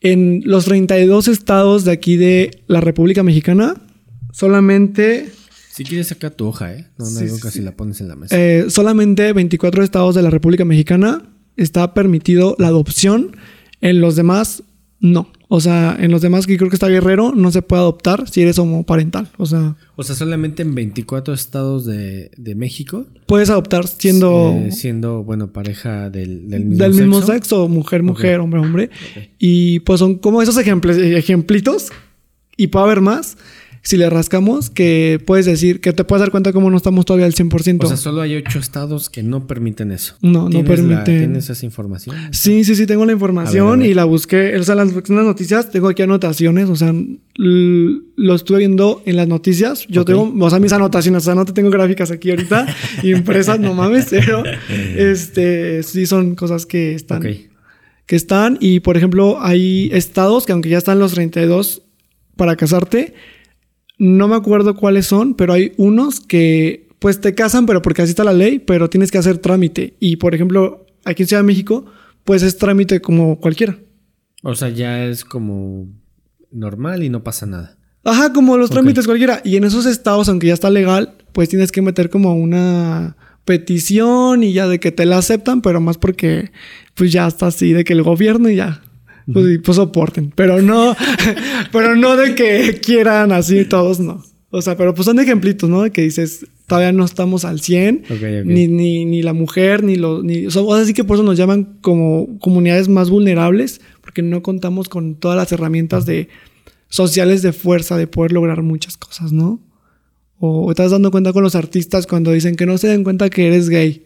en los 32 estados de aquí de la República Mexicana, solamente Si quieres saca tu hoja, ¿eh? No, no Sí, sí. si la pones en la mesa. Eh, solamente 24 estados de la República Mexicana está permitido la adopción. En los demás, no. O sea, en los demás que creo que está Guerrero, no se puede adoptar si eres homoparental. O sea, o sea, solamente en 24 estados de, de México, puedes adoptar siendo eh, siendo, bueno, pareja del, del mismo del mismo sexo. sexo, mujer, mujer, hombre, hombre. Y pues son como esos ejemplos, ejemplitos. Y puede haber más. Si le rascamos, que puedes decir, que te puedes dar cuenta cómo no estamos todavía al 100%. O sea, solo hay ocho estados que no permiten eso. No, no ¿Tienes la- permiten. ¿Tienes esa información? Sí, sí, sí, tengo la información ver, ver. y la busqué. O sea, las, noticias tengo aquí anotaciones. O sea, lo estuve viendo en las noticias. Yo tengo, o sea, mis anotaciones. O sea, no te tengo gráficas aquí ahorita impresas, no mames, pero este, sí son cosas que están. Ok. Que están. Y por ejemplo, hay estados que, aunque ya están los 32 para casarte, no me acuerdo cuáles son, pero hay unos que pues te casan, pero porque así está la ley, pero tienes que hacer trámite. Y por ejemplo, aquí en Ciudad de México, pues es trámite como cualquiera. O sea, ya es como normal y no pasa nada. Ajá, como los trámites cualquiera. Y en esos estados, aunque ya está legal, pues tienes que meter como una petición y ya de que te la aceptan, pero más porque pues ya está así, de que el gobierno y ya. Pues, pues soporten, pero no, pero no de que quieran así todos, no. O sea, pero pues son ejemplitos, ¿no? De que dices, todavía no estamos al 100, Ok, ok. Ni, ni, ni la mujer, ni los... Ni, o sea, así que por eso nos llaman como comunidades más vulnerables, porque no contamos con todas las herramientas de sociales de fuerza de poder lograr muchas cosas, ¿no? O estás dando cuenta con los artistas cuando dicen que no se den cuenta que eres gay.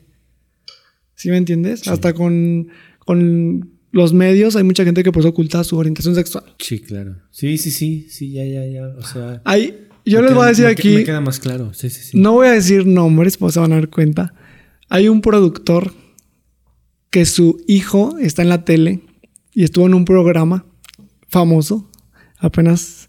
¿Sí me entiendes? Hasta con, con los medios hay mucha gente que pues oculta su orientación sexual. Sí, claro. Sí, sí, sí, sí, ya, ya, ya. O sea. Hay, yo les voy queda- a decir me aquí... Me queda más claro. Sí, sí, sí. No voy a decir nombres, pues se van a dar cuenta. Hay un productor que su hijo está en la tele y estuvo en un programa famoso. Apenas.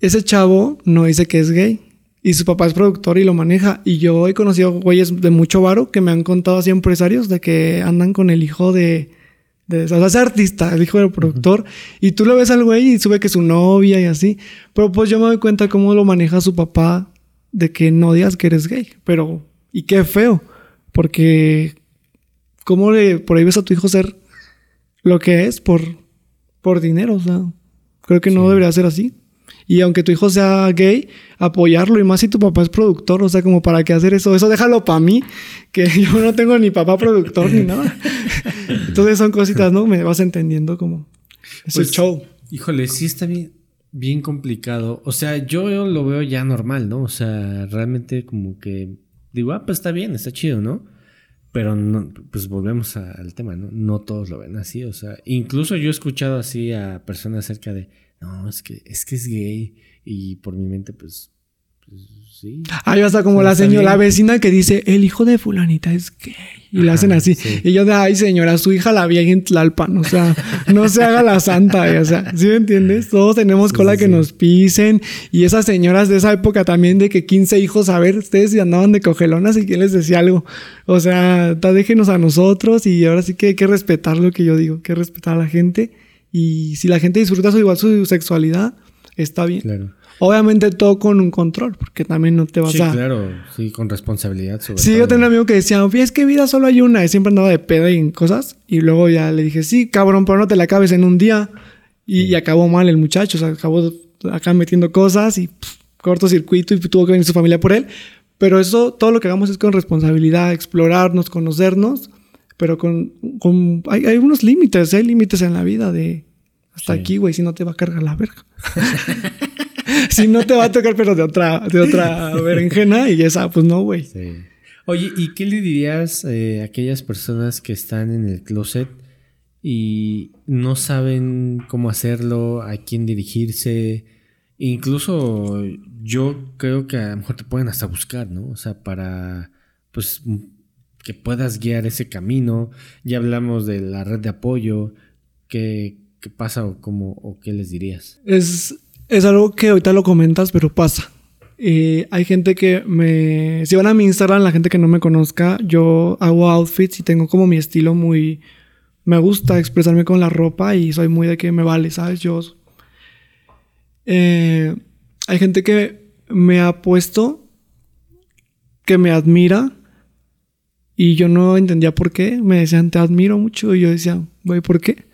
Ese chavo no dice que es gay. Y su papá es productor y lo maneja. Y yo he conocido güeyes de mucho varo que me han contado así empresarios de que andan con el hijo de. De o sea, es artista, el hijo del productor. Y tú lo ves al güey y sube que es su novia y así. Pero pues yo me doy cuenta cómo lo maneja su papá de que no digas que eres gay. Pero. Y qué feo. Porque. ¿Cómo le prohíbes a tu hijo ser lo que es por, por dinero? O sea, creo que no debería ser así. Y aunque tu hijo sea gay, apoyarlo. Y más si tu papá es productor. O sea, como para qué hacer eso. Eso déjalo para mí. Que yo no tengo ni papá productor ni nada. Entonces son cositas, ¿no? Me vas entendiendo como... Es el Pues, show. Híjole, sí está bien, bien complicado. O sea, yo lo veo ya normal, ¿no? O sea, realmente como que digo, ah, pues está bien, está chido, ¿no? Pero no, pues volvemos a- al tema, ¿no? No todos lo ven así, o sea, incluso yo he escuchado así a personas acerca de, no, es que es que es gay y por mi mente, pues, pues sí. Ah, yo hasta como la señora, la vecina que dice, el hijo de fulanita es gay. Y Ajá, hacen así. sí. Y yo de, ay señora, su hija la vi en Tlalpan. O sea, no se haga la santa. O sea, ¿sí me entiendes? Todos tenemos cola que nos pisen. Y esas señoras de esa época también de que 15 hijos, a ver, ustedes si andaban de cogelonas y quién les decía algo. O sea, ta- déjenos a nosotros y ahora sí que hay que respetar lo que yo digo, hay que respetar a la gente. Y si la gente disfruta su, igual su sexualidad, está bien. Claro. Obviamente todo con un control, porque también no te vas Sí, a... claro, sí, con responsabilidad sobre Sí, yo todo. tenía un amigo que decía, "Oye, es que vida solo hay una, y siempre andaba de peda y en cosas. Y luego ya le dije, sí, cabrón, pero no te la acabes en un día. Y, y acabó mal el muchacho, o sea, acabó acá metiendo cosas y pff, cortocircuito y tuvo que venir su familia por él. Pero eso, todo lo que hagamos es con responsabilidad, explorarnos, conocernos, pero con, con hay, hay unos límites, hay límites en la vida de hasta Sí. aquí, güey, si no te va a cargar la verga. si no te va a tocar, pero de otra, de otra berenjena y esa, pues no, güey. Sí. Oye, ¿y qué le dirías eh, a aquellas personas que están en el closet y no saben cómo hacerlo, a quién dirigirse. Incluso yo creo que a lo mejor te pueden hasta buscar, ¿no? O sea, para pues que puedas guiar ese camino. Ya hablamos de la red de apoyo. ¿Qué, qué pasa o, cómo, o qué les dirías? Es, es algo que ahorita lo comentas, pero pasa. Hay gente que me... Si van a mi Instagram, la gente que no me conozca, yo hago outfits y tengo como mi estilo muy... Me gusta expresarme con la ropa y soy muy de que me vale, ¿sabes? Yo... Eh, hay gente que me ha puesto, que me admira y yo no entendía por qué. Me decían, te admiro mucho. Y yo decía, güey, ¿por qué?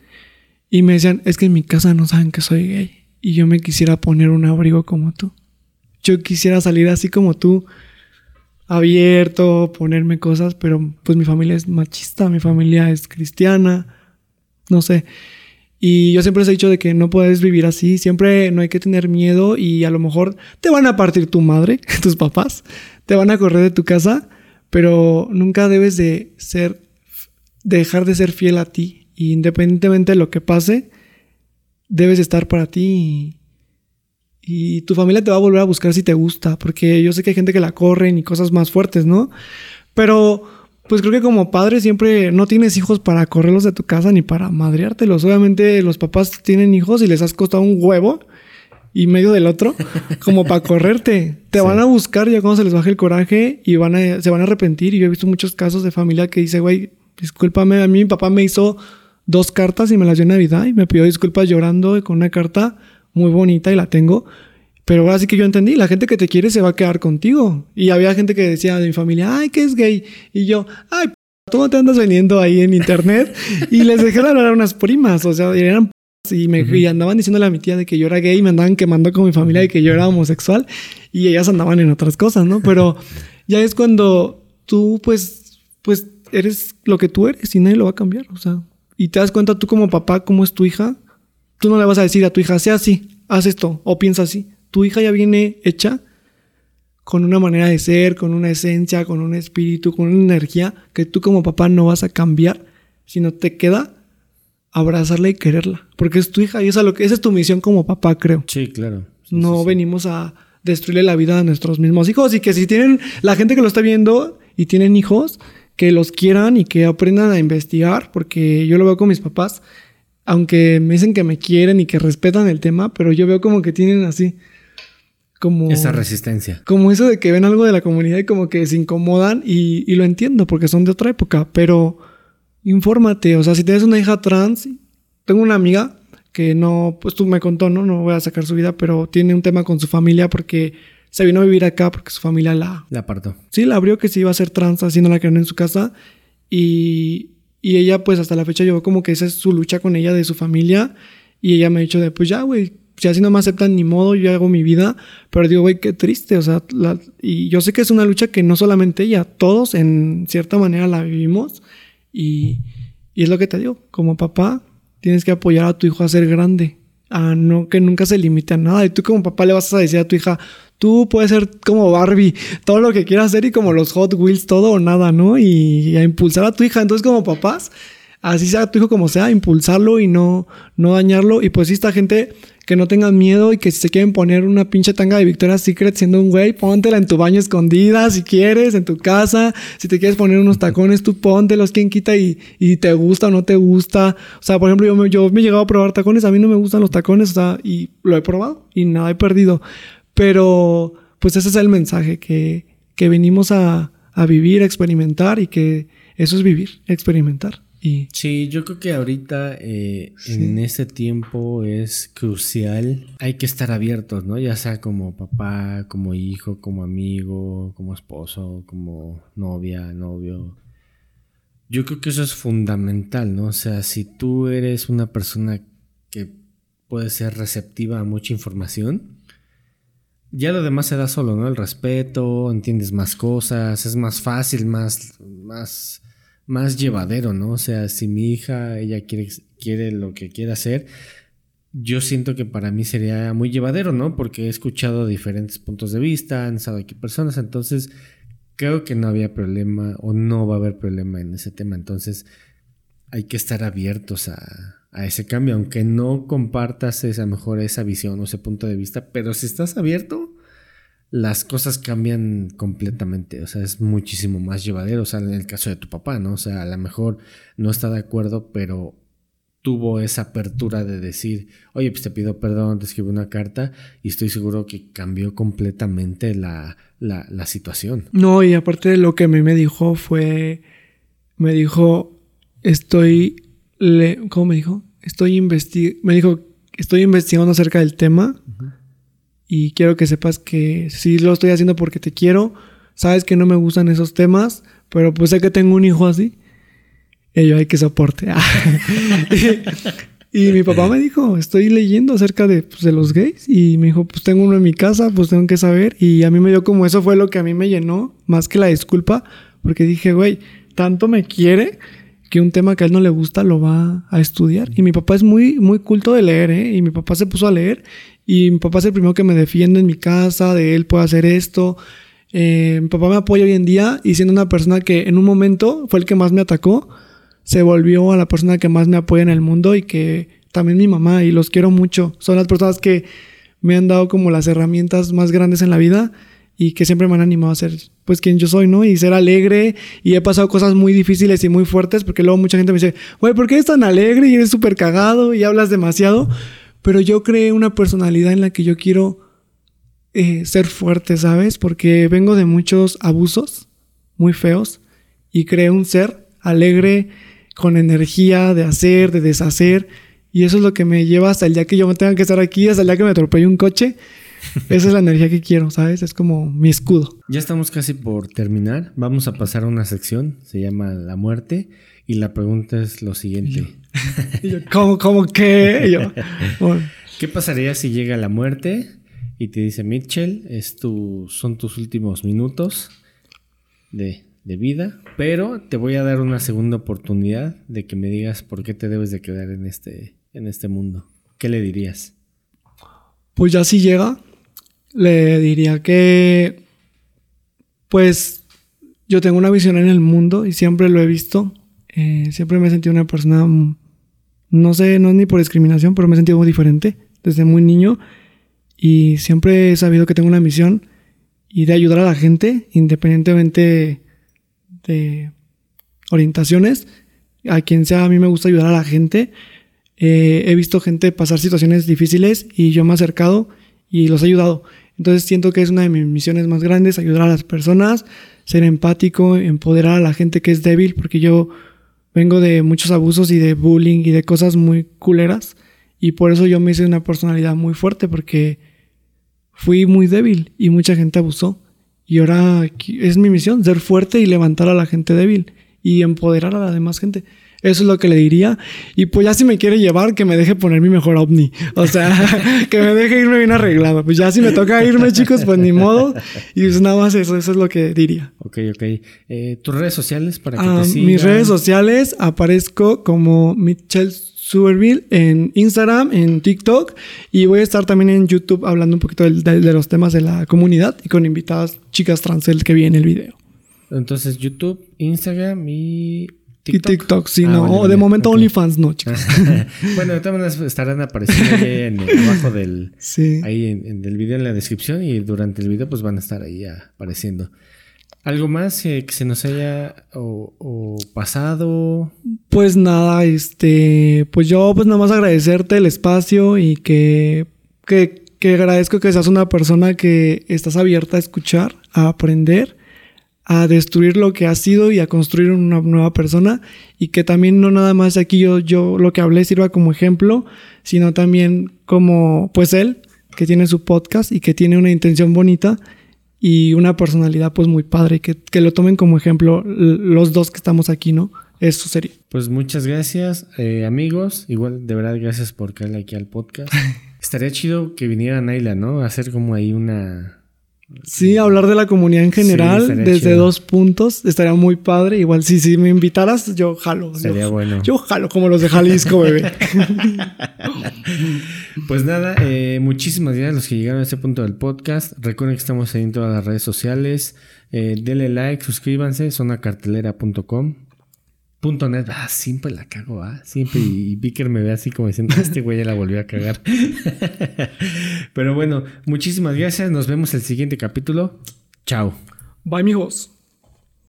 Y me decían, es que en mi casa no saben que soy gay. Y yo me quisiera poner un abrigo como tú. Yo quisiera salir así como tú, abierto, ponerme cosas, pero pues mi familia es machista, mi familia es cristiana, no sé. Y yo siempre les he dicho de que no puedes vivir así, siempre no hay que tener miedo y a lo mejor te van a partir tu madre, tus papás, te van a correr de tu casa, pero nunca debes de ser, dejar de ser fiel a ti. Y independientemente de lo que pase, debes estar para ti y, tu familia te va a volver a buscar si te gusta, porque yo sé que hay gente que la corren y cosas más fuertes, ¿no? Pero pues creo que como padre siempre no tienes hijos para correrlos de tu casa ni para madreártelos. Obviamente los papás tienen hijos y les has costado un huevo y medio del otro, como para correrte. Te van a buscar ya cuando se les baje el coraje y van a, se van a arrepentir. Y yo he visto muchos casos de familia que dice, güey, discúlpame, a mí mi papá me hizo dos cartas y me las dio en Navidad y me pidió disculpas llorando con una carta muy bonita y la tengo. Pero ahora sí que yo entendí, la gente que te quiere se va a quedar contigo. Y había gente que decía de mi familia, ay, que es gay. Y yo, ay, ¿cómo te andas vendiendo ahí en internet? y les dejé de hablar a unas primas, o sea, eran y me andaban diciéndole a mi tía de que yo era gay y me andaban quemando con mi familia de que yo era homosexual y ellas andaban en otras cosas, ¿no? Pero ya es cuando tú pues pues eres lo que tú eres y nadie lo va a cambiar, o sea, y te das cuenta tú como papá cómo es tu hija, tú no le vas a decir a tu hija, sea así, haz esto o piensa así. Tu hija ya viene hecha con una manera de ser, con una esencia, con un espíritu, con una energía que tú como papá no vas a cambiar, sino te queda abrazarla y quererla, porque es tu hija y esa, lo que, esa es tu misión como papá, creo. Sí, claro. no venimos a destruirle la vida a nuestros mismos hijos y que si tienen la gente que lo está viendo y tienen hijos, que los quieran y que aprendan a investigar, porque yo lo veo con mis papás, aunque me dicen que me quieren y que respetan el tema, pero yo veo como que tienen así como esa resistencia. Como eso de que ven algo de la comunidad y como que se incomodan y, y lo entiendo porque son de otra época, pero infórmate, o sea, si tienes una hija trans, tengo una amiga que no, pues tú me contó, ¿no? No voy a sacar su vida, pero tiene un tema con su familia porque se vino a vivir acá porque su familia la... La apartó. Sí, la abrió que se iba a ser trans, así no la querían en su casa. Y, y ella, pues hasta la fecha, yo como que esa es su lucha con ella de su familia. Y ella me ha dicho de, pues ya, güey, si así no me aceptan ni modo, yo hago mi vida. Pero digo, güey, qué triste, o sea, y yo sé que es una lucha que no solamente ella, todos en cierta manera la vivimos. Y, es lo que te digo, como papá, tienes que apoyar a tu hijo a ser grande, a no que nunca se limite a nada. Y tú como papá le vas a decir a tu hija, tú puedes ser como Barbie, todo lo que quieras hacer y como los Hot Wheels, todo o nada, ¿no? Y, y a impulsar a tu hija. Entonces como papás, así sea tu hijo como sea, impulsarlo y no, no dañarlo. Y pues esta gente que no tengan miedo y que si se quieren poner una pinche tanga de Victoria's Secret siendo un güey, póntela en tu baño escondida si quieres, en tu casa. Si te quieres poner unos tacones, tú póntelos, quien quita y, y te gusta o no te gusta. O sea, por ejemplo, yo me, yo me he llegado a probar tacones, a mí no me gustan los tacones, o sea, y lo he probado y nada he perdido. Pero, pues ese es el mensaje que, que venimos a, a vivir, a experimentar y que eso es vivir, experimentar. Sí, yo creo que ahorita eh, en este tiempo es crucial. Hay que estar abiertos, ¿no? Ya sea como papá, como hijo, como amigo, como esposo, como novia, novio. Yo creo que eso es fundamental, ¿no? O sea, si tú eres una persona que puede ser receptiva a mucha información, ya lo demás se da solo, ¿no? El respeto, entiendes más cosas, es más fácil, más, más más llevadero, ¿no? O sea, si mi hija, ella quiere, quiere lo que quiere hacer, yo siento que para mí sería muy llevadero, ¿no? Porque he escuchado diferentes puntos de vista, han estado aquí personas, entonces creo que no había problema o no va a haber problema en ese tema, entonces hay que estar abiertos a, a ese cambio, aunque no compartas esa mejor esa visión o ese punto de vista, pero si estás abierto, las cosas cambian completamente, o sea, es muchísimo más llevadero, o sea, en el caso de tu papá, ¿no? O sea, a lo mejor no está de acuerdo, pero tuvo esa apertura de decir, oye, pues te pido perdón, te escribo una carta y estoy seguro que cambió completamente la, la, situación. No, y aparte de lo que a mí me dijo fue, me dijo, estoy, le, ¿cómo me dijo? Estoy me dijo, estoy investigando acerca del tema y quiero que sepas que sí lo estoy haciendo porque te quiero. Sabes que no me gustan esos temas, pero pues sé que tengo un hijo así. Y yo, hay que soporte. y, mi papá me dijo, estoy leyendo acerca de, pues, de, los gays. Y me dijo, pues tengo uno en mi casa, pues tengo que saber. Y a mí me dio como eso fue lo que a mí me llenó, más que la disculpa, porque dije, güey, tanto me quiere que un tema que a él no le gusta lo va a estudiar. Y mi papá es muy, muy culto de leer, ¿eh? Y mi papá se puso a leer y mi papá es el primero que me defiende en mi casa, de él puede hacer esto. Eh, mi papá me apoya hoy en día y siendo una persona que en un momento fue el que más me atacó, se volvió a la persona que más me apoya en el mundo y que también mi mamá y los quiero mucho. Son las personas que me han dado como las herramientas más grandes en la vida y que siempre me han animado a ser pues quien yo soy, ¿no? Y ser alegre y he pasado cosas muy difíciles y muy fuertes porque luego mucha gente me dice, güey, ¿por qué eres tan alegre y eres súper cagado y hablas demasiado? pero yo creé una personalidad en la que yo quiero eh, ser fuerte, ¿sabes? Porque vengo de muchos abusos muy feos y creé un ser alegre, con energía de hacer, de deshacer. Y eso es lo que me lleva hasta el día que yo tenga que estar aquí, hasta el día que me atropelle un coche. Esa es la energía que quiero, ¿sabes? Es como mi escudo. Ya estamos casi por terminar. Vamos a pasar a una sección, se llama La muerte. Y la pregunta es lo siguiente. ¿Cómo, cómo qué? ¿Qué pasaría si llega la muerte y te dice, Mitchell, es tu, son tus últimos minutos de, de vida, pero te voy a dar una segunda oportunidad de que me digas por qué te debes de quedar en este, en este mundo? ¿Qué le dirías? Pues ya si llega, le diría que, pues, yo tengo una visión en el mundo y siempre lo he visto eh, siempre me he sentido una persona, mm, no sé, no es ni por discriminación, pero me he sentido muy diferente desde muy niño y siempre he sabido que tengo una misión y de ayudar a la gente, independientemente de orientaciones. A quien sea, a mí me gusta ayudar a la gente. Eh, he visto gente pasar situaciones difíciles y yo me he acercado y los he ayudado. Entonces siento que es una de mis misiones más grandes, ayudar a las personas, ser empático, empoderar a la gente que es débil, porque yo vengo de muchos abusos y de bullying y de cosas muy culeras. Y por eso yo me hice una personalidad muy fuerte porque fui muy débil y mucha gente abusó. Y ahora es mi misión, ser fuerte y levantar a la gente débil y empoderar a la demás gente. Eso es lo que le diría. Y pues ya si me quiere llevar, que me deje poner mi mejor ovni. O sea, que me deje irme bien arreglado. Pues ya si me toca irme, chicos, pues ni modo. Y pues nada más eso, eso es lo que diría. Ok, ok. Eh, ¿Tus redes sociales para que te ah, sigan? Mis redes sociales aparezco como Mitchell Suberville en Instagram, en TikTok y voy a estar también en YouTube hablando un poquito de, de los temas de la comunidad y con invitadas chicas trans que vi en el video. Entonces YouTube, Instagram y TikTok. Y TikTok, sí, ah, no. de momento OnlyFans no, chicos. bueno, de todas maneras estarán apareciendo ahí en, abajo del. Sí. Ahí en, el video en la descripción y durante el video pues van a estar ahí apareciendo. ¿Algo más que se nos haya o, pasado? Pues nada, este. Pues yo, pues nada más agradecerte el espacio y que, que, que agradezco que seas una persona que estás abierta a escuchar, a aprender a destruir lo que ha sido y a construir una nueva persona y que también no nada más aquí yo, yo lo que hablé sirva como ejemplo, sino también como pues él, que tiene su podcast y que tiene una intención bonita y una personalidad pues muy padre, que, que lo tomen como ejemplo los dos que estamos aquí, ¿no? Eso sería. Pues muchas gracias, eh, amigos. Igual, de verdad, gracias por caer aquí al podcast. Estaría chido que viniera Naila, ¿no? A hacer como ahí una, Sí, hablar de la comunidad en general desde dos puntos estaría muy padre. Igual si, si me invitaras, yo jalo. Sería bueno. Yo jalo como los de Jalisco, bebé. pues nada, eh, muchísimas gracias a los que llegaron a este punto del podcast. Recuerden que estamos en todas las redes sociales. Eh, denle like, suscríbanse, sonacartelera.com. Punto net, ah, siempre la cago, ah, siempre. Y Vicker me ve así como diciendo, este güey ya la volvió a cagar. Pero bueno, muchísimas gracias. Nos vemos el siguiente capítulo. Chao. Bye, amigos.